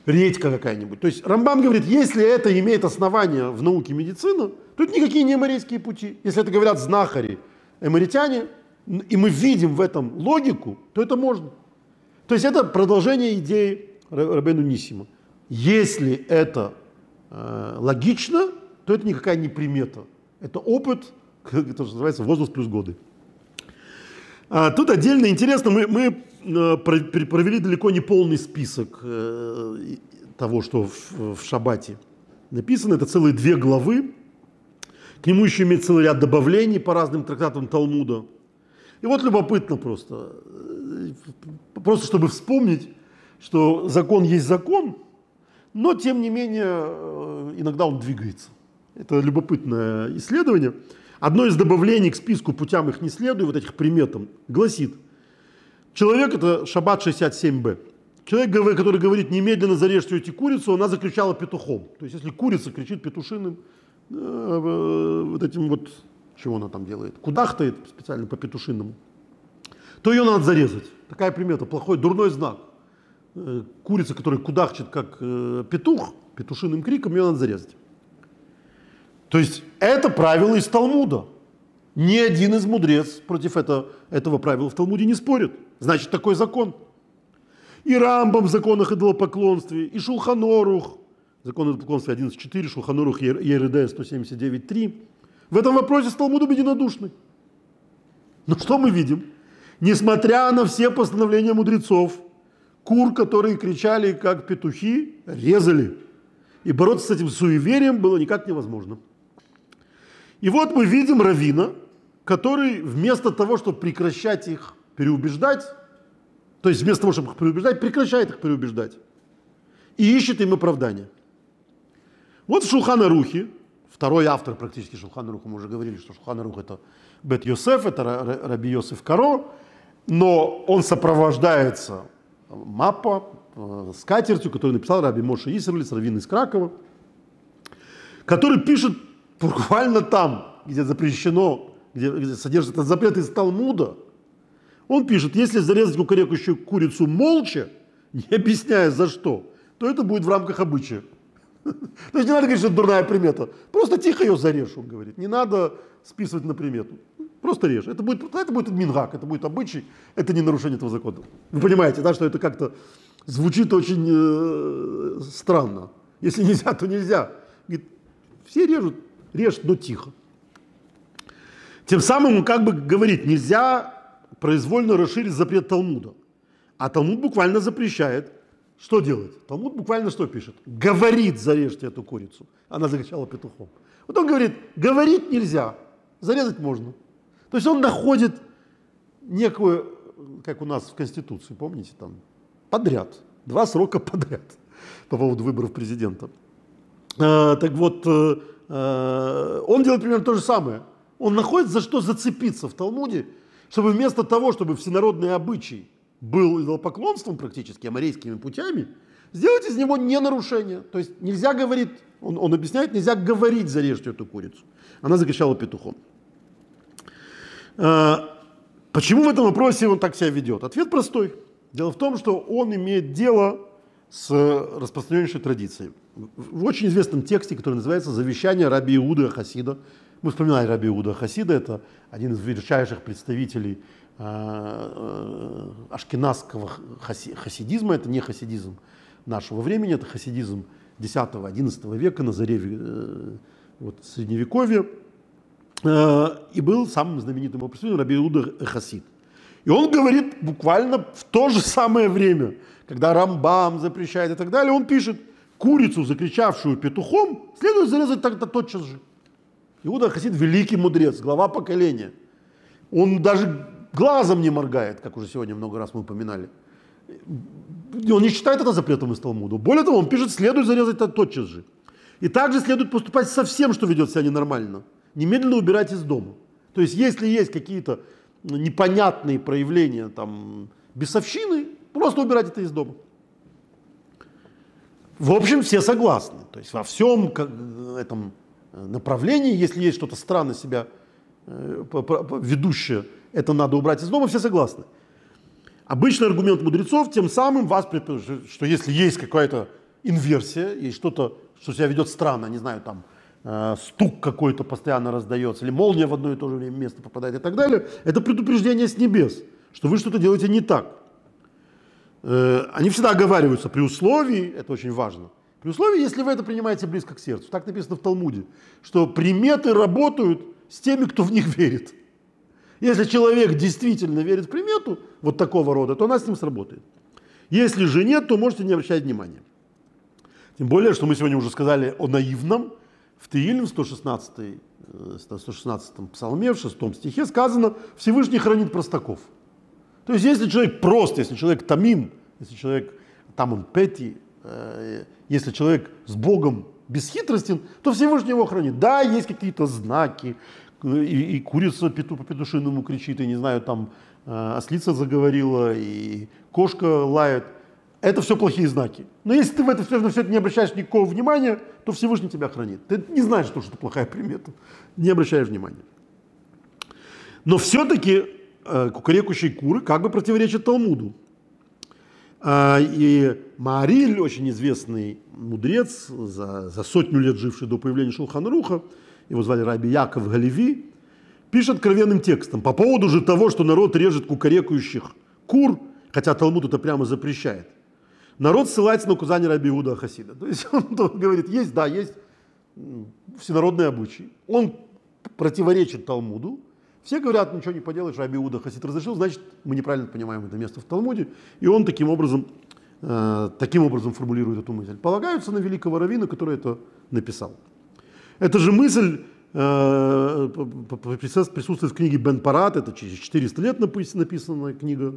Редька какая-нибудь. То есть Рамбам говорит, если это имеет основание в науке медицины, это никакие не эморейские пути. Если это говорят знахари, эморитяне, и мы видим в этом логику, то это можно. То есть это продолжение идеи Рабену Нисима. Если это э, логично, то это никакая не примета. Это опыт, <laughs> это называется возраст плюс годы. А, тут отдельно интересно, мы, мы э, провели далеко не полный список э, того, что в, в Шабате написано. Это целые две главы. К нему еще имеет целый ряд добавлений по разным трактатам Талмуда. И вот любопытно просто, просто чтобы вспомнить, что закон есть закон, но тем не менее э, иногда он двигается. Это любопытное исследование. Одно из добавлений к списку путям их не следуя, вот этих приметам, гласит, человек, это Шаббат 67б, человек, который говорит, немедленно зарежьте эти курицу, она закричала петухом. То есть если курица кричит петушиным э, вот этим вот, чего она там делает, кудахтает специально по петушиному, то ее надо зарезать. Такая примета, плохой, дурной знак. Э, курица, которая кудахчет как э, петух, петушиным криком, ее надо зарезать. То есть это правило из Талмуда. Ни один из мудрец против этого, этого правила в Талмуде не спорит. Значит, такой закон. И Рамбам в законах идолопоклонстве, и Шулханорух, закон идолопоклонства 11.4, Шулханорух ЕРД 179.3. В этом вопросе с Талмудом единодушны. Но что мы видим? Несмотря на все постановления мудрецов, кур, которые кричали как петухи, резали. И бороться с этим суеверием было никак невозможно. И вот мы видим Равина, который вместо того, чтобы прекращать их переубеждать, то есть вместо того, чтобы их переубеждать, прекращает их переубеждать. И ищет им оправдание. Вот Шулхана Рухе, второй автор практически Шулхана Руха, мы уже говорили, что Шулхана Рух это Бет Йосеф, это Раби Йосеф Каро, но он сопровождается маппа, э, скатертью, которую написал Раби Моша Исерлиц, раввин из Кракова, который пишет буквально там, где запрещено, где, где содержится запрет из Талмуда, он пишет, если зарезать кукарекающую курицу молча, не объясняя за что, то это будет в рамках обычая. <laughs> То есть не надо говорить, что это дурная примета. Просто тихо ее зарежь, он говорит. Не надо списывать на примету. Просто режь. Это будет, это будет мингак, это будет обычай, это не нарушение этого закона. Вы понимаете, да, что это как-то звучит очень э, странно. Если нельзя, то нельзя. Говорит, все режут, режь, но тихо. Тем самым как бы говорит, нельзя произвольно расширить запрет Талмуда. А Талмуд буквально запрещает. Что делать? Талмуд буквально что пишет? Говорит, зарежьте эту курицу. Она закричала петухом. Вот он говорит, говорить нельзя, зарезать можно. То есть он находит некую, как у нас в Конституции, помните, там, подряд, два срока подряд по поводу выборов президента. А, так вот, э, э, он делает примерно то же самое. Он находит за что зацепиться в Талмуде, чтобы вместо того, чтобы всенародный обычай был идолопоклонством практически, амарейскими путями, сделать из него не нарушение. То есть нельзя говорить, он, он объясняет, нельзя говорить зарежьте эту курицу. Она закричала петухом. А, почему в этом вопросе он так себя ведет? Ответ простой. Дело в том, что он имеет дело с распространеннейшей традицией. В очень известном тексте, который называется «Завещание Раби Иуда Хасида». Мы вспоминали Раби Иуда Хасида, это один из величайших представителей э, э, ашкеназского хасидизма, это не хасидизм нашего времени, это хасидизм 10-11 века на заре э, вот, Средневековья. Э, и был самым знаменитым его представителем Раби Иуда Хасид. И он говорит буквально в то же самое время, когда Рамбам запрещает и так далее, он пишет, курицу, закричавшую петухом, следует зарезать тогда тотчас же. Иуда Хасид великий мудрец, глава поколения. Он даже глазом не моргает, как уже сегодня много раз мы упоминали. Он не считает это запретом из Талмуда. Более того, он пишет, следует зарезать это тотчас же. И также следует поступать со всем, что ведет себя ненормально немедленно убирать из дома. То есть, если есть какие-то непонятные проявления там, бесовщины, просто убирать это из дома. В общем, все согласны. То есть во всем этом направлении, если есть что-то странно себя э, ведущее, это надо убрать из дома, все согласны. Обычный аргумент мудрецов тем самым вас что если есть какая-то инверсия, есть что-то, что себя ведет странно, не знаю, там, Э, стук какой-то постоянно раздается, или молния в одно и то же время место попадает и так далее, это предупреждение с небес, что вы что-то делаете не так. Э, они всегда оговариваются при условии, это очень важно, при условии, если вы это принимаете близко к сердцу. Так написано в Талмуде, что приметы работают с теми, кто в них верит. Если человек действительно верит в примету вот такого рода, то она с ним сработает. Если же нет, то можете не обращать внимания. Тем более, что мы сегодня уже сказали о наивном, в Таилим 116, 116 псалме, в 6 стихе сказано, Всевышний хранит простаков. То есть если человек прост, если человек тамим, если человек там он пети, э, если человек с Богом бесхитростен, то Всевышний его хранит. Да, есть какие-то знаки, и, и курица пету, по петушиному кричит, и не знаю, там э, ослица заговорила, и кошка лает. Это все плохие знаки. Но если ты в это все, на все это не обращаешь никакого внимания, то Всевышний тебя хранит. Ты не знаешь, что это плохая примета. Не обращаешь внимания. Но все-таки э, кукарекущие куры как бы противоречат Талмуду. А, и Маариль, очень известный мудрец, за, за сотню лет живший до появления Шулханруха, его звали Раби Яков Галеви, пишет откровенным текстом по поводу же того, что народ режет кукарекающих кур, хотя Талмуд это прямо запрещает. Народ ссылается на указание Раби Иуда Хасида. То есть он говорит, есть, да, есть всенародный обычай. Он противоречит Талмуду, все говорят, ничего не поделаешь, Раби Иуда Хасид разрешил, значит, мы неправильно понимаем это место в Талмуде. И он таким образом, э, таким образом формулирует эту мысль. Полагаются на великого раввина, который это написал. Эта же мысль э, присутствует в книге Бен Парат, это через 400 лет написанная книга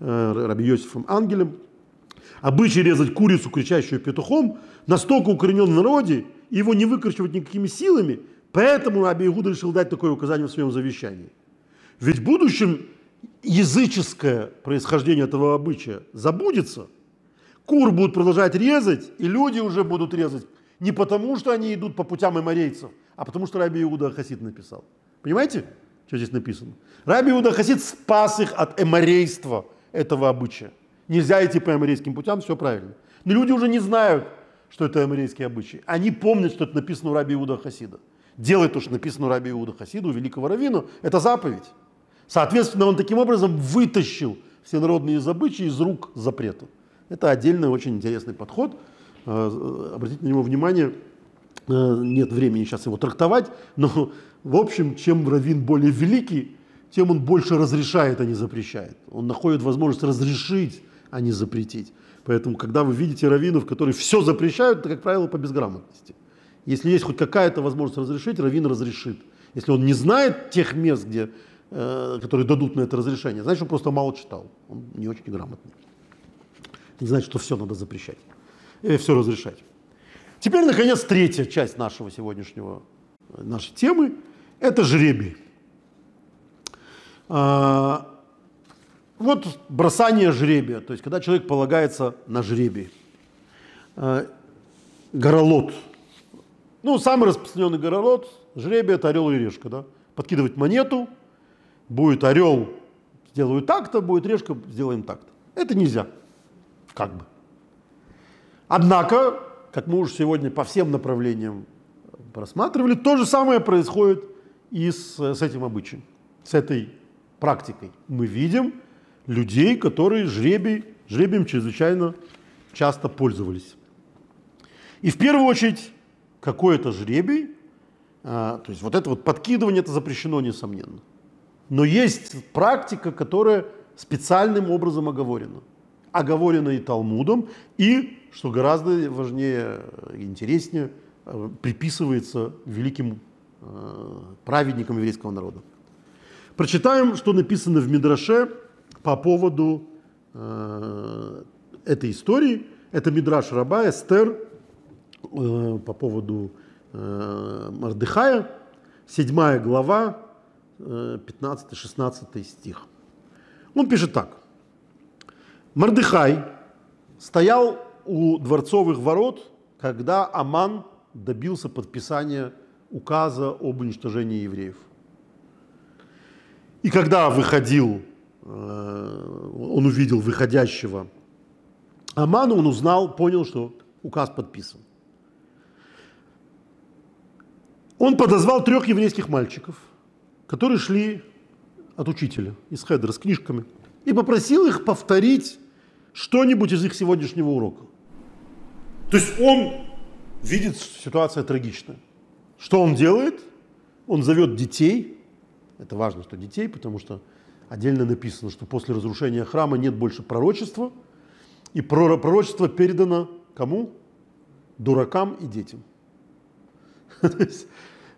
э, Раби Йосифом Ангелем. Обычай резать курицу, кричащую петухом, настолько укоренен в народе, его не выкручивать никакими силами – Поэтому Раби Игуда решил дать такое указание в своем завещании. Ведь в будущем языческое происхождение этого обычая забудется. Кур будут продолжать резать, и люди уже будут резать не потому, что они идут по путям эморейцев, а потому что Раби Иуда Хасид написал. Понимаете, что здесь написано? Раби Иуда Хасид спас их от эморейства этого обычая. Нельзя идти по эморейским путям, все правильно. Но люди уже не знают, что это эморейские обычаи. Они помнят, что это написано у Раби Иуда Хасида делать то, что написано у Раби Иуда Хасиду, великого раввину, это заповедь. Соответственно, он таким образом вытащил все народные обычаи из рук запрета. Это отдельный очень интересный подход. Э, обратите на него внимание. Э, нет времени сейчас его трактовать, но в общем, чем раввин более великий, тем он больше разрешает, а не запрещает. Он находит возможность разрешить, а не запретить. Поэтому, когда вы видите раввинов, которые все запрещают, это, как правило, по безграмотности. Если есть хоть какая-то возможность разрешить, раввин разрешит. Если он не знает тех мест, где, э, которые дадут на это разрешение, значит, он просто мало читал. Он не очень грамотный. Не значит, что все надо запрещать. Или все разрешать. Теперь, наконец, третья часть нашего сегодняшнего, нашей темы – это жребий. А, вот бросание жребия, то есть когда человек полагается на жребий. А, горолот – ну, самый распространенный горолот, жребий – это орел и решка. Да? Подкидывать монету, будет орел, сделаю так-то, будет решка, сделаем так-то. Это нельзя, как бы. Однако, как мы уже сегодня по всем направлениям просматривали, то же самое происходит и с, с этим обычаем, с этой практикой. Мы видим людей, которые жребий, жребием чрезвычайно часто пользовались. И в первую очередь какой-то жребий, а, то есть вот это вот подкидывание, это запрещено, несомненно. Но есть практика, которая специальным образом оговорена. Оговорена и Талмудом, и, что гораздо важнее и интереснее, а, приписывается великим а, праведникам еврейского народа. Прочитаем, что написано в Мидраше по поводу этой истории. Это Мидраш Раба Эстер, Э, по поводу э, Мардыхая, 7 глава, 15-16 э, стих. Он пишет так. Мардыхай стоял у дворцовых ворот, когда Аман добился подписания указа об уничтожении евреев. И когда выходил, он увидел выходящего Амана, он узнал, понял, что указ подписан. Он подозвал трех еврейских мальчиков, которые шли от учителя из Хедра с книжками, и попросил их повторить что-нибудь из их сегодняшнего урока. То есть он видит, ситуация трагичная. Что он делает? Он зовет детей. Это важно, что детей, потому что отдельно написано, что после разрушения храма нет больше пророчества. И пророчество передано кому? Дуракам и детям. <laughs>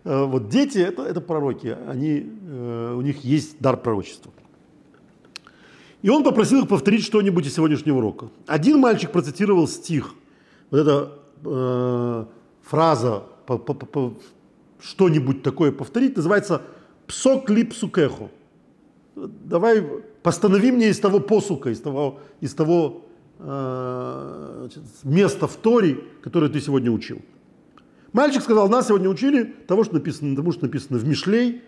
Э, вот дети это, это пророки, они, э, у них есть дар пророчества. И он попросил их повторить что-нибудь из сегодняшнего урока. Один мальчик процитировал стих, вот эта э, фраза по, по, по, что-нибудь такое повторить, называется «псок ли псукеху». Давай постанови мне из того посука, из того, из того э, место в Торе, которое ты сегодня учил. Мальчик сказал, нас сегодня учили того, что написано, тому, что написано в Мишлей,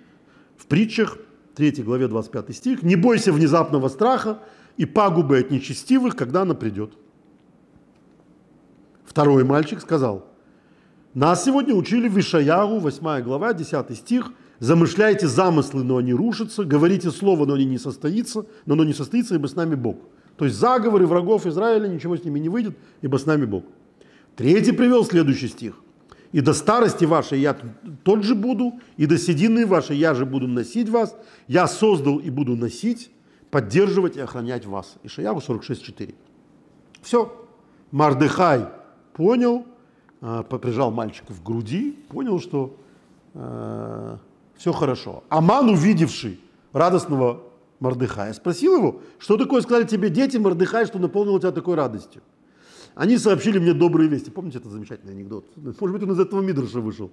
в притчах, 3 главе 25 стих. «Не бойся внезапного страха и пагубы от нечестивых, когда она придет». Второй мальчик сказал, нас сегодня учили в Ишаяру, 8 глава, 10 стих, «Замышляйте замыслы, но они рушатся, говорите слово, но они не состоится, но оно не состоится, ибо с нами Бог». То есть заговоры врагов Израиля, ничего с ними не выйдет, ибо с нами Бог. Третий привел следующий стих и до старости вашей я тот же буду, и до седины вашей я же буду носить вас. Я создал и буду носить, поддерживать и охранять вас. Ишаяру 46.4. Все. Мардыхай понял, а, прижал мальчика в груди, понял, что э, все хорошо. Аман, увидевший радостного Мардыхая, спросил его, что такое сказали тебе дети, Мардыхай, что наполнил тебя такой радостью. Они сообщили мне добрые вести. Помните этот замечательный анекдот? Может быть, он из этого Мидраша вышел.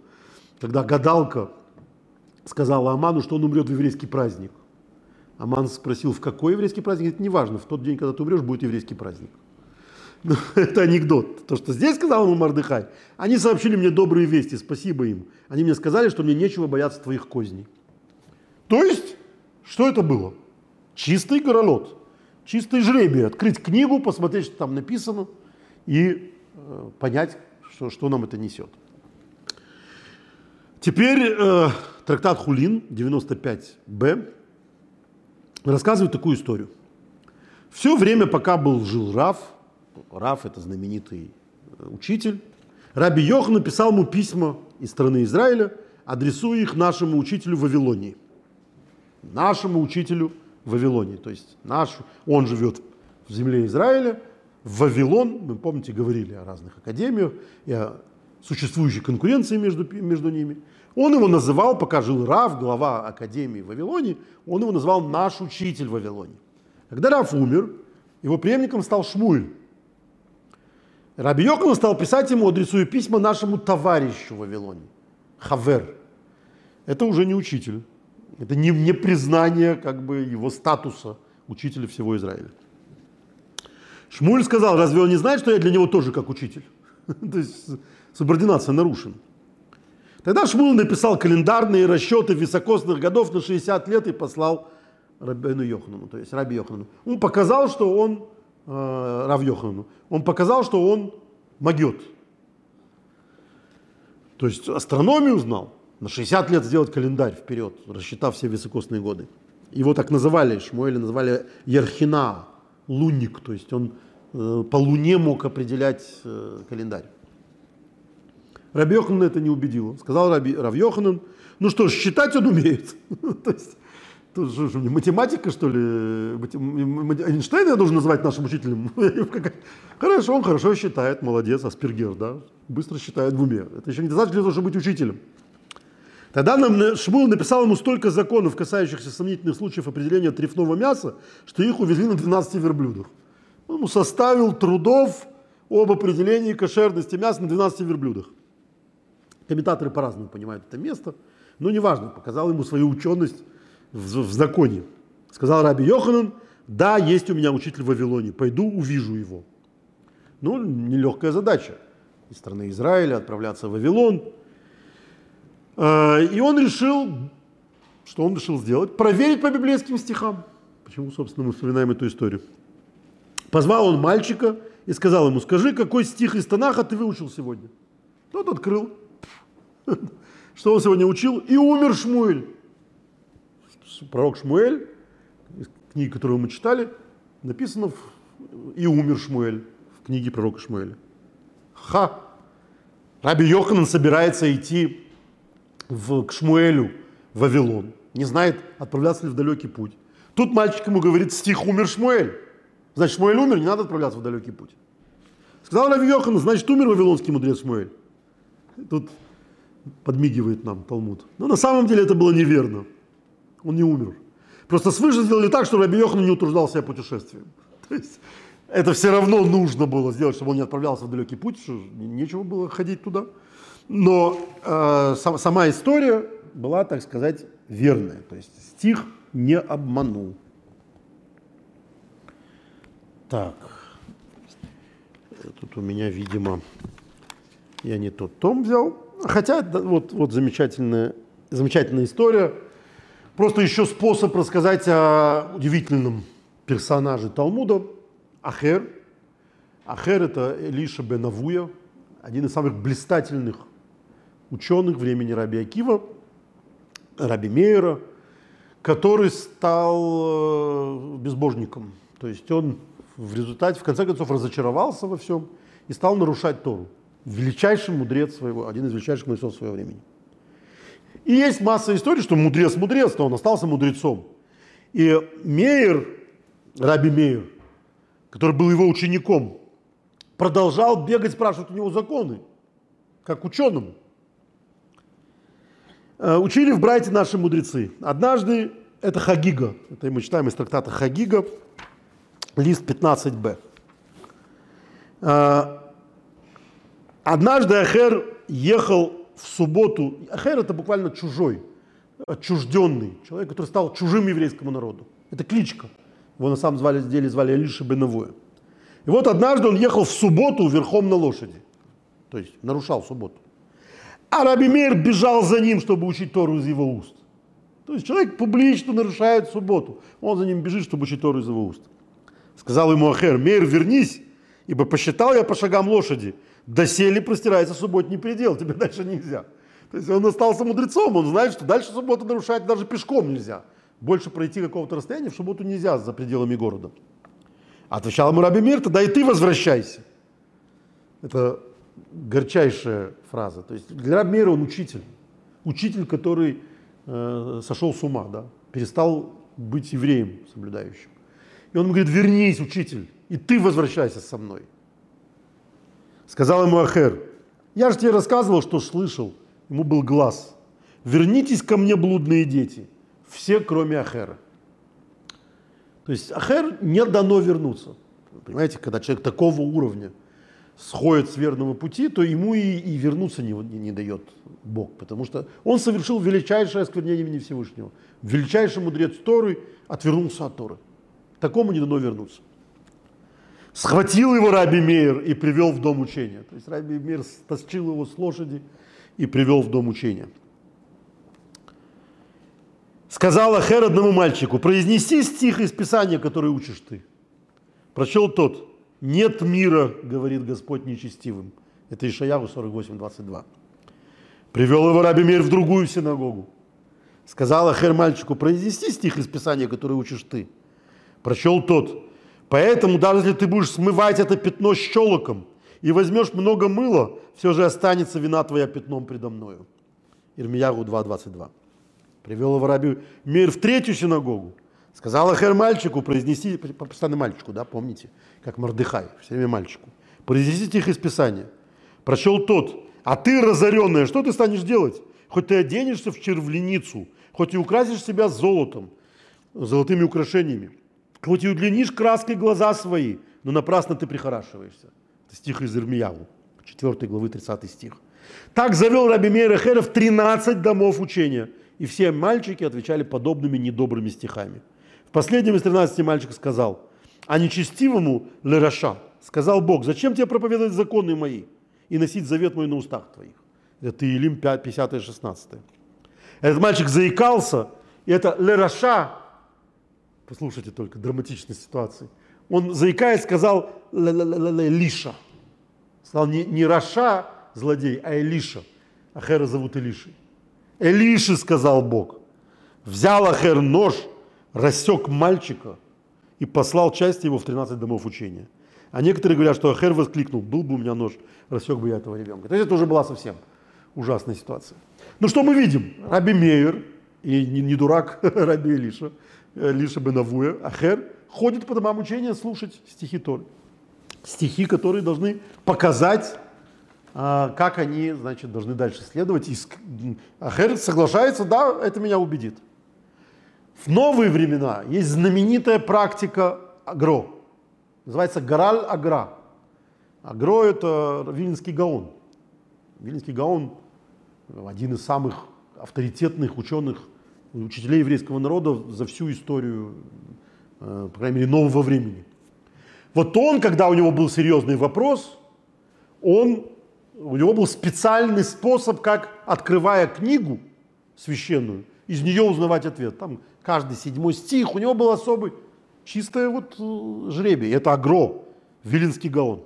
Когда гадалка сказала Аману, что он умрет в еврейский праздник. Аман спросил, в какой еврейский праздник? Это неважно, в тот день, когда ты умрешь, будет еврейский праздник. <laughs> Это анекдот. То, что здесь сказал ему Мардыхай, они сообщили мне добрые вести, спасибо им. Они мне сказали, что мне нечего бояться твоих козней. То есть, что это было? Чистый горолот, чистый жребий. Открыть книгу, посмотреть, что там написано – и э, понять, что, что нам это несет. Теперь э, трактат Хулин 95б рассказывает такую историю. Все время, пока был жил Раф, Раф это знаменитый э, учитель, Раби Йох написал ему письма из страны Израиля, адресуя их нашему учителю в Вавилонии. Нашему учителю в Вавилонии. То есть наш, он живет в земле Израиля, в Вавилон, мы, помните, говорили о разных академиях и о существующей конкуренции между, между ними. Он его называл, пока жил Рав, глава академии в Вавилоне, он его называл наш учитель в Вавилоне. Когда Рав умер, его преемником стал Шмуэль. Раби Йохан стал писать ему, адресуя письма нашему товарищу в Вавилоне, Хавер. Это уже не учитель. Это не, не признание как бы, его статуса учителя всего Израиля. Шмуль сказал, разве он не знает, что я для него тоже как учитель? <laughs> То есть субординация нарушена. Тогда Шмуль написал календарные расчеты високосных годов на 60 лет и послал Рабину Йоханану, то есть Раби Йоханану. Он показал, что он, э, Рав Йоханану, он показал, что он могет. То есть астрономию знал. На 60 лет сделать календарь вперед, рассчитав все високосные годы. Его так называли, Шмуэля называли Ерхина, лунник, то есть он э, по луне мог определять э, календарь. Раби Йоханан это не убедило. Сказал Раби, Рав Йоханан, ну что ж, считать он умеет. <laughs> то есть, что, что, математика, что ли? Эйнштейна я должен называть нашим учителем? <laughs> хорошо, он хорошо считает, молодец, Аспергер, да? Быстро считает в уме. Это еще не достаточно для того, чтобы быть учителем. Тогда нам Шмул написал ему столько законов, касающихся сомнительных случаев определения трефного мяса, что их увезли на 12 верблюдах. Он ему составил трудов об определении кошерности мяса на 12 верблюдах. Комментаторы по-разному понимают это место, но неважно, показал ему свою ученость в, в законе. Сказал Раби Йоханан, да, есть у меня учитель в Вавилоне, пойду увижу его. Ну, нелегкая задача. Из страны Израиля отправляться в Вавилон – Э, и он решил, что он решил сделать? Проверить по библейским стихам. Почему, собственно, мы вспоминаем эту историю? Позвал он мальчика и сказал ему, скажи, какой стих из Танаха ты выучил сегодня? Тот открыл. <laughs> Что он сегодня учил? И умер Шмуэль. Пророк Шмуэль, книги, которую мы читали, написано «И умер Шмуэль» в книге пророка Шмуэля. Ха! Раби Йоханан собирается идти в, к Шмуэлю в Вавилон, не знает, отправляться ли в далекий путь. Тут мальчик ему говорит, стих умер Шмуэль. Значит, Шмуэль умер, не надо отправляться в далекий путь. Сказал Рави Йохан, значит, умер вавилонский мудрец Шмуэль. Тут подмигивает нам Талмуд. Но на самом деле это было неверно. Он не умер. Просто свыше сделали так, что Раби Йохан не утруждал себя путешествием. <laughs> То есть это все равно нужно было сделать, чтобы он не отправлялся в далекий путь, что нечего было ходить туда. Но э, сама история была, так сказать, верная. То есть стих не обманул. Так, Тут у меня, видимо, я не тот том взял. Хотя вот, вот замечательная, замечательная история. Просто еще способ рассказать о удивительном персонаже Талмуда Ахер. Ахер – это Элиша бен Авуя, один из самых блистательных ученых времени Раби Акива, Раби Мейера, который стал э, безбожником. То есть он в результате, в конце концов, разочаровался во всем и стал нарушать Тору. Величайший мудрец своего, один из величайших мудрецов своего времени. И есть масса историй, что мудрец мудрец, но он остался мудрецом. И Мейер, Раби Мейер, который был его учеником, продолжал бегать, спрашивать у него законы, как ученому. Э, учили в Брайте наши мудрецы. Однажды, это Хагига, это мы читаем из трактата Хагига, лист 15б. Э, однажды Ахер ехал в субботу. Ахер это буквально чужой, отчужденный человек, который стал чужим еврейскому народу. Это кличка. Его на самом деле звали Алиша Беновое. И вот однажды он ехал в субботу верхом на лошади. То есть нарушал субботу. А Раби Мейр бежал за ним, чтобы учить Тору из его уст. То есть человек публично нарушает субботу. Он за ним бежит, чтобы учить Тору из его уст. Сказал ему Ахер, Мейр, вернись, ибо посчитал я по шагам лошади. Доселе простирается субботний предел, тебе <laughs> дальше нельзя. То есть он остался мудрецом, он знает, что дальше субботу нарушать даже пешком нельзя. Больше пройти какого-то расстояния в субботу нельзя за пределами города. Отвечал ему Раби Мир, тогда и ты возвращайся. Это горчайшая фраза. То есть для Раби Мира он учитель. Учитель, который э, сошел с ума, да, перестал быть евреем соблюдающим. И он говорит, вернись, учитель, и ты возвращайся со мной. Сказал ему Ахер, я же тебе рассказывал, что слышал. Ему был глаз. Вернитесь ко мне, блудные дети. Все, кроме Ахера. То есть Ахер не дано вернуться. Понимаете, когда человек такого уровня сходит с верного пути, то ему и, и вернуться не, не, не дает Бог, потому что он совершил величайшее осквернение имени Всевышнего. Величайший мудрец Торы отвернулся от Торы. Такому не дано вернуться. Схватил его Раби Мейер и привел в дом учения. То есть Раби Мейер стащил его с лошади и привел в дом учения сказала Хер одному мальчику, произнеси стих из Писания, который учишь ты. Прочел тот, нет мира, говорит Господь нечестивым. Это Ишаяру 48, 22. Привел его Раби Мир в другую синагогу. Сказала Хер мальчику, произнеси стих из Писания, который учишь ты. Прочел тот, поэтому даже если ты будешь смывать это пятно щелоком и возьмешь много мыла, все же останется вина твоя пятном предо мною. Ирмияру 2.22. Привел раби Мир в третью синагогу. Сказал Ахер мальчику, произнеси, постоянно мальчику, да, помните, как Мордыхай, все время мальчику. Произнеси стих из Писания. Прочел тот, а ты, разоренная, что ты станешь делать? Хоть ты оденешься в червленицу, хоть и украсишь себя золотом, золотыми украшениями, хоть и удлинишь краской глаза свои, но напрасно ты прихорашиваешься. Это стих из Ирмияву, 4 главы, 30 стих. Так завел Раби Мейр Эхеров 13 домов учения – и все мальчики отвечали подобными недобрыми стихами. В последнем из 13 мальчик сказал, а нечестивому Лераша сказал Бог, зачем тебе проповедовать законы мои и носить завет мой на устах твоих? Это Илим 5, 50 и 16. Этот мальчик заикался, и это Лераша, послушайте только драматичной ситуации, он заикаясь сказал Лиша. Сказал не, не Раша злодей, а Элиша. Ахера зовут Элишей. Элиши, сказал Бог, взял Ахер нож, рассек мальчика и послал часть его в 13 домов учения. А некоторые говорят, что Ахер воскликнул, был бы у меня нож, рассек бы я этого ребенка. То есть это уже была совсем ужасная ситуация. Ну что мы видим? Раби Мейер, и не, не дурак <laughs> Раби Элиша, Элиша Бенавуя, Ахер, ходит по домам учения слушать стихи Торы. Стихи, которые должны показать а, как они, значит, должны дальше следовать. И Ахер соглашается, да, это меня убедит. В новые времена есть знаменитая практика агро. Называется Гараль Агра. Агро – это Вильнинский Гаон. Вильнинский Гаон – один из самых авторитетных ученых, учителей еврейского народа за всю историю, э, по крайней мере, нового времени. Вот он, когда у него был серьезный вопрос, он, у него был специальный способ, как, открывая книгу священную, из нее узнавать ответ. Там каждый седьмой стих, у него был особый, чистое вот э, жребий. Это Агро, Вилинский Гаон.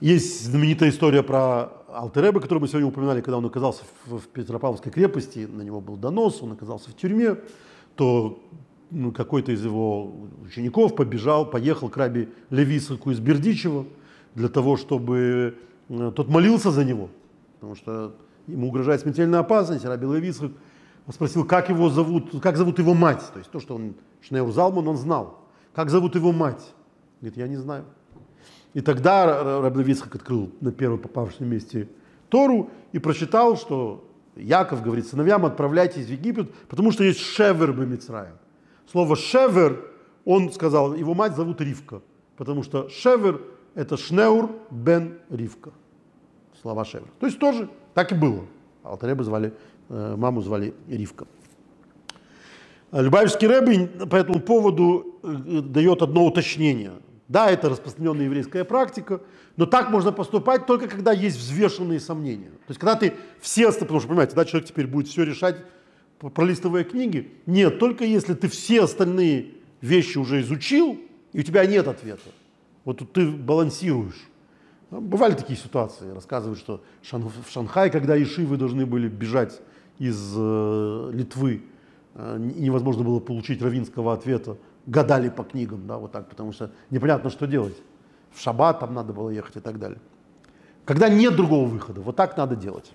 Есть знаменитая история про Алтереба, которую мы сегодня упоминали, когда он оказался в, в Петропавловской крепости, на него был донос, он оказался в тюрьме, то ну, какой-то из его учеников побежал, поехал к раби Левисаку из Бердичева для того, чтобы э, тот молился за него, потому что ему угрожает смертельная опасность. Раби Левисак спросил, как его зовут, как зовут его мать. То есть то, что он Шнеур Залман, он знал. Как зовут его мать? Говорит, я не знаю. И тогда Раби Левисак открыл на первом попавшем месте Тору и прочитал, что Яков говорит сыновьям, отправляйтесь в Египет, потому что есть Шевер Бемицраем. Слово «шевер», он сказал, его мать зовут Ривка, потому что «шевер» – это «шнеур бен Ривка». Слова «шевер». То есть тоже так и было. Алтареба звали, э, маму звали Ривка. Любавичский Рэбби по этому поводу э, дает одно уточнение. Да, это распространенная еврейская практика, но так можно поступать только когда есть взвешенные сомнения. То есть когда ты все, потому что, понимаете, да, человек теперь будет все решать пролистывая книги. Нет, только если ты все остальные вещи уже изучил, и у тебя нет ответа. Вот тут ты балансируешь. Бывали такие ситуации. Рассказывают, что в Шанхае, когда ишивы должны были бежать из э, Литвы, э, невозможно было получить равинского ответа, гадали по книгам, да, вот так, потому что непонятно, что делать. В шаббат там надо было ехать и так далее. Когда нет другого выхода, вот так надо делать.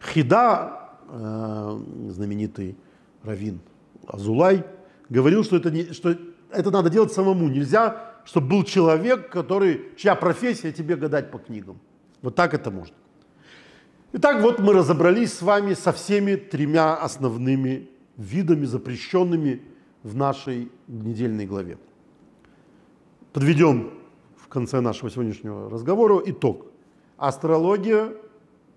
Хида Э, знаменитый раввин Азулай, говорил, что это, не, что это надо делать самому. Нельзя, чтобы был человек, который, чья профессия тебе гадать по книгам. Вот так это можно. Итак, вот мы разобрались с вами со всеми тремя основными видами, запрещенными в нашей недельной главе. Подведем в конце нашего сегодняшнего разговора итог. Астрология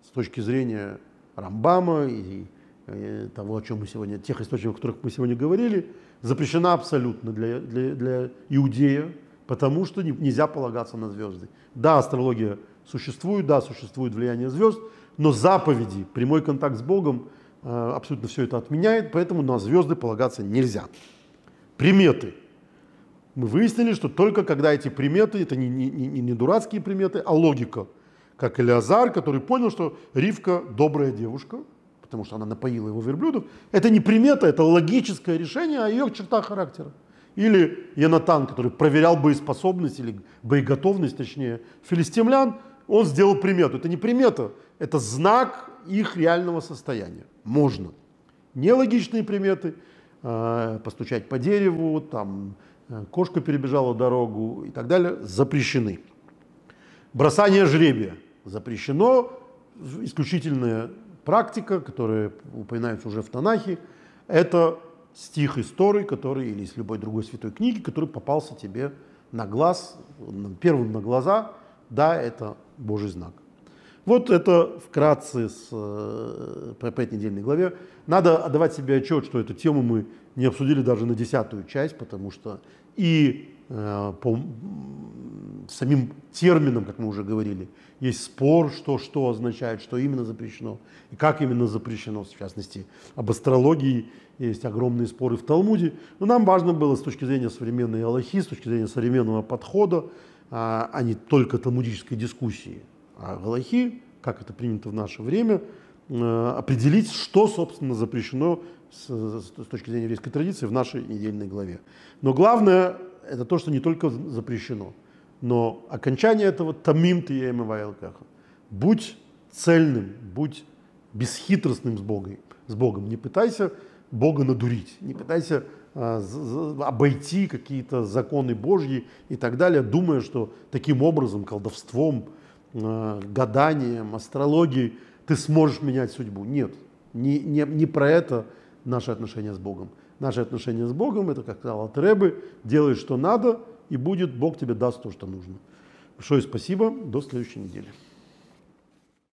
с точки зрения Рамбама и, и того, о чем мы сегодня, тех источников, о которых мы сегодня говорили, запрещена абсолютно для, для, для иудея, потому что не, нельзя полагаться на звезды. Да, астрология существует, да, существует влияние звезд, но заповеди, прямой контакт с Богом э, абсолютно все это отменяет, поэтому на звезды полагаться нельзя. Приметы. Мы выяснили, что только когда эти приметы, это не, не, не, не дурацкие приметы, а логика – как Элиазар, который понял, что Ривка добрая девушка, потому что она напоила его верблюдов. Это не примета, это логическое решение о ее чертах характера. Или Янатан, который проверял боеспособность или боеготовность, точнее, филистимлян, он сделал примету. Это не примета, это знак их реального состояния. Можно. Нелогичные приметы, постучать по дереву, там, э, кошка перебежала дорогу и так далее, запрещены. Бросание жребия – запрещено. Исключительная практика, которая упоминается уже в Танахе, это стих из Торы, который, или из любой другой святой книги, который попался тебе на глаз, первым на глаза, да, это Божий знак. Вот это вкратце с, э, этой недельной главе. Надо отдавать себе отчет, что эту тему мы не обсудили даже на десятую часть, потому что и э, по самим терминам, как мы уже говорили, есть спор, что что означает, что именно запрещено и как именно запрещено, в частности, об астрологии есть огромные споры в Талмуде. Но нам важно было с точки зрения современной Аллахи, с точки зрения современного подхода, а, а не только талмудической дискуссии, а Аллахи, как это принято в наше время, э, определить, что, собственно, запрещено с, с точки зрения еврейской традиции в нашей недельной главе. Но главное – это то, что не только запрещено – но окончание этого тамим ты вайлкаха. Будь цельным, будь бесхитростным с Богом. С Богом. Не пытайся Бога надурить, не пытайся а, обойти какие-то законы Божьи и так далее, думая, что таким образом, колдовством, а, гаданием, астрологией ты сможешь менять судьбу. Нет, не, не, не про это наше отношение с Богом. Наше отношение с Богом, это, как сказал Атребы, делай, что надо – и будет, Бог тебе даст то, что нужно. Большое спасибо, до следующей недели.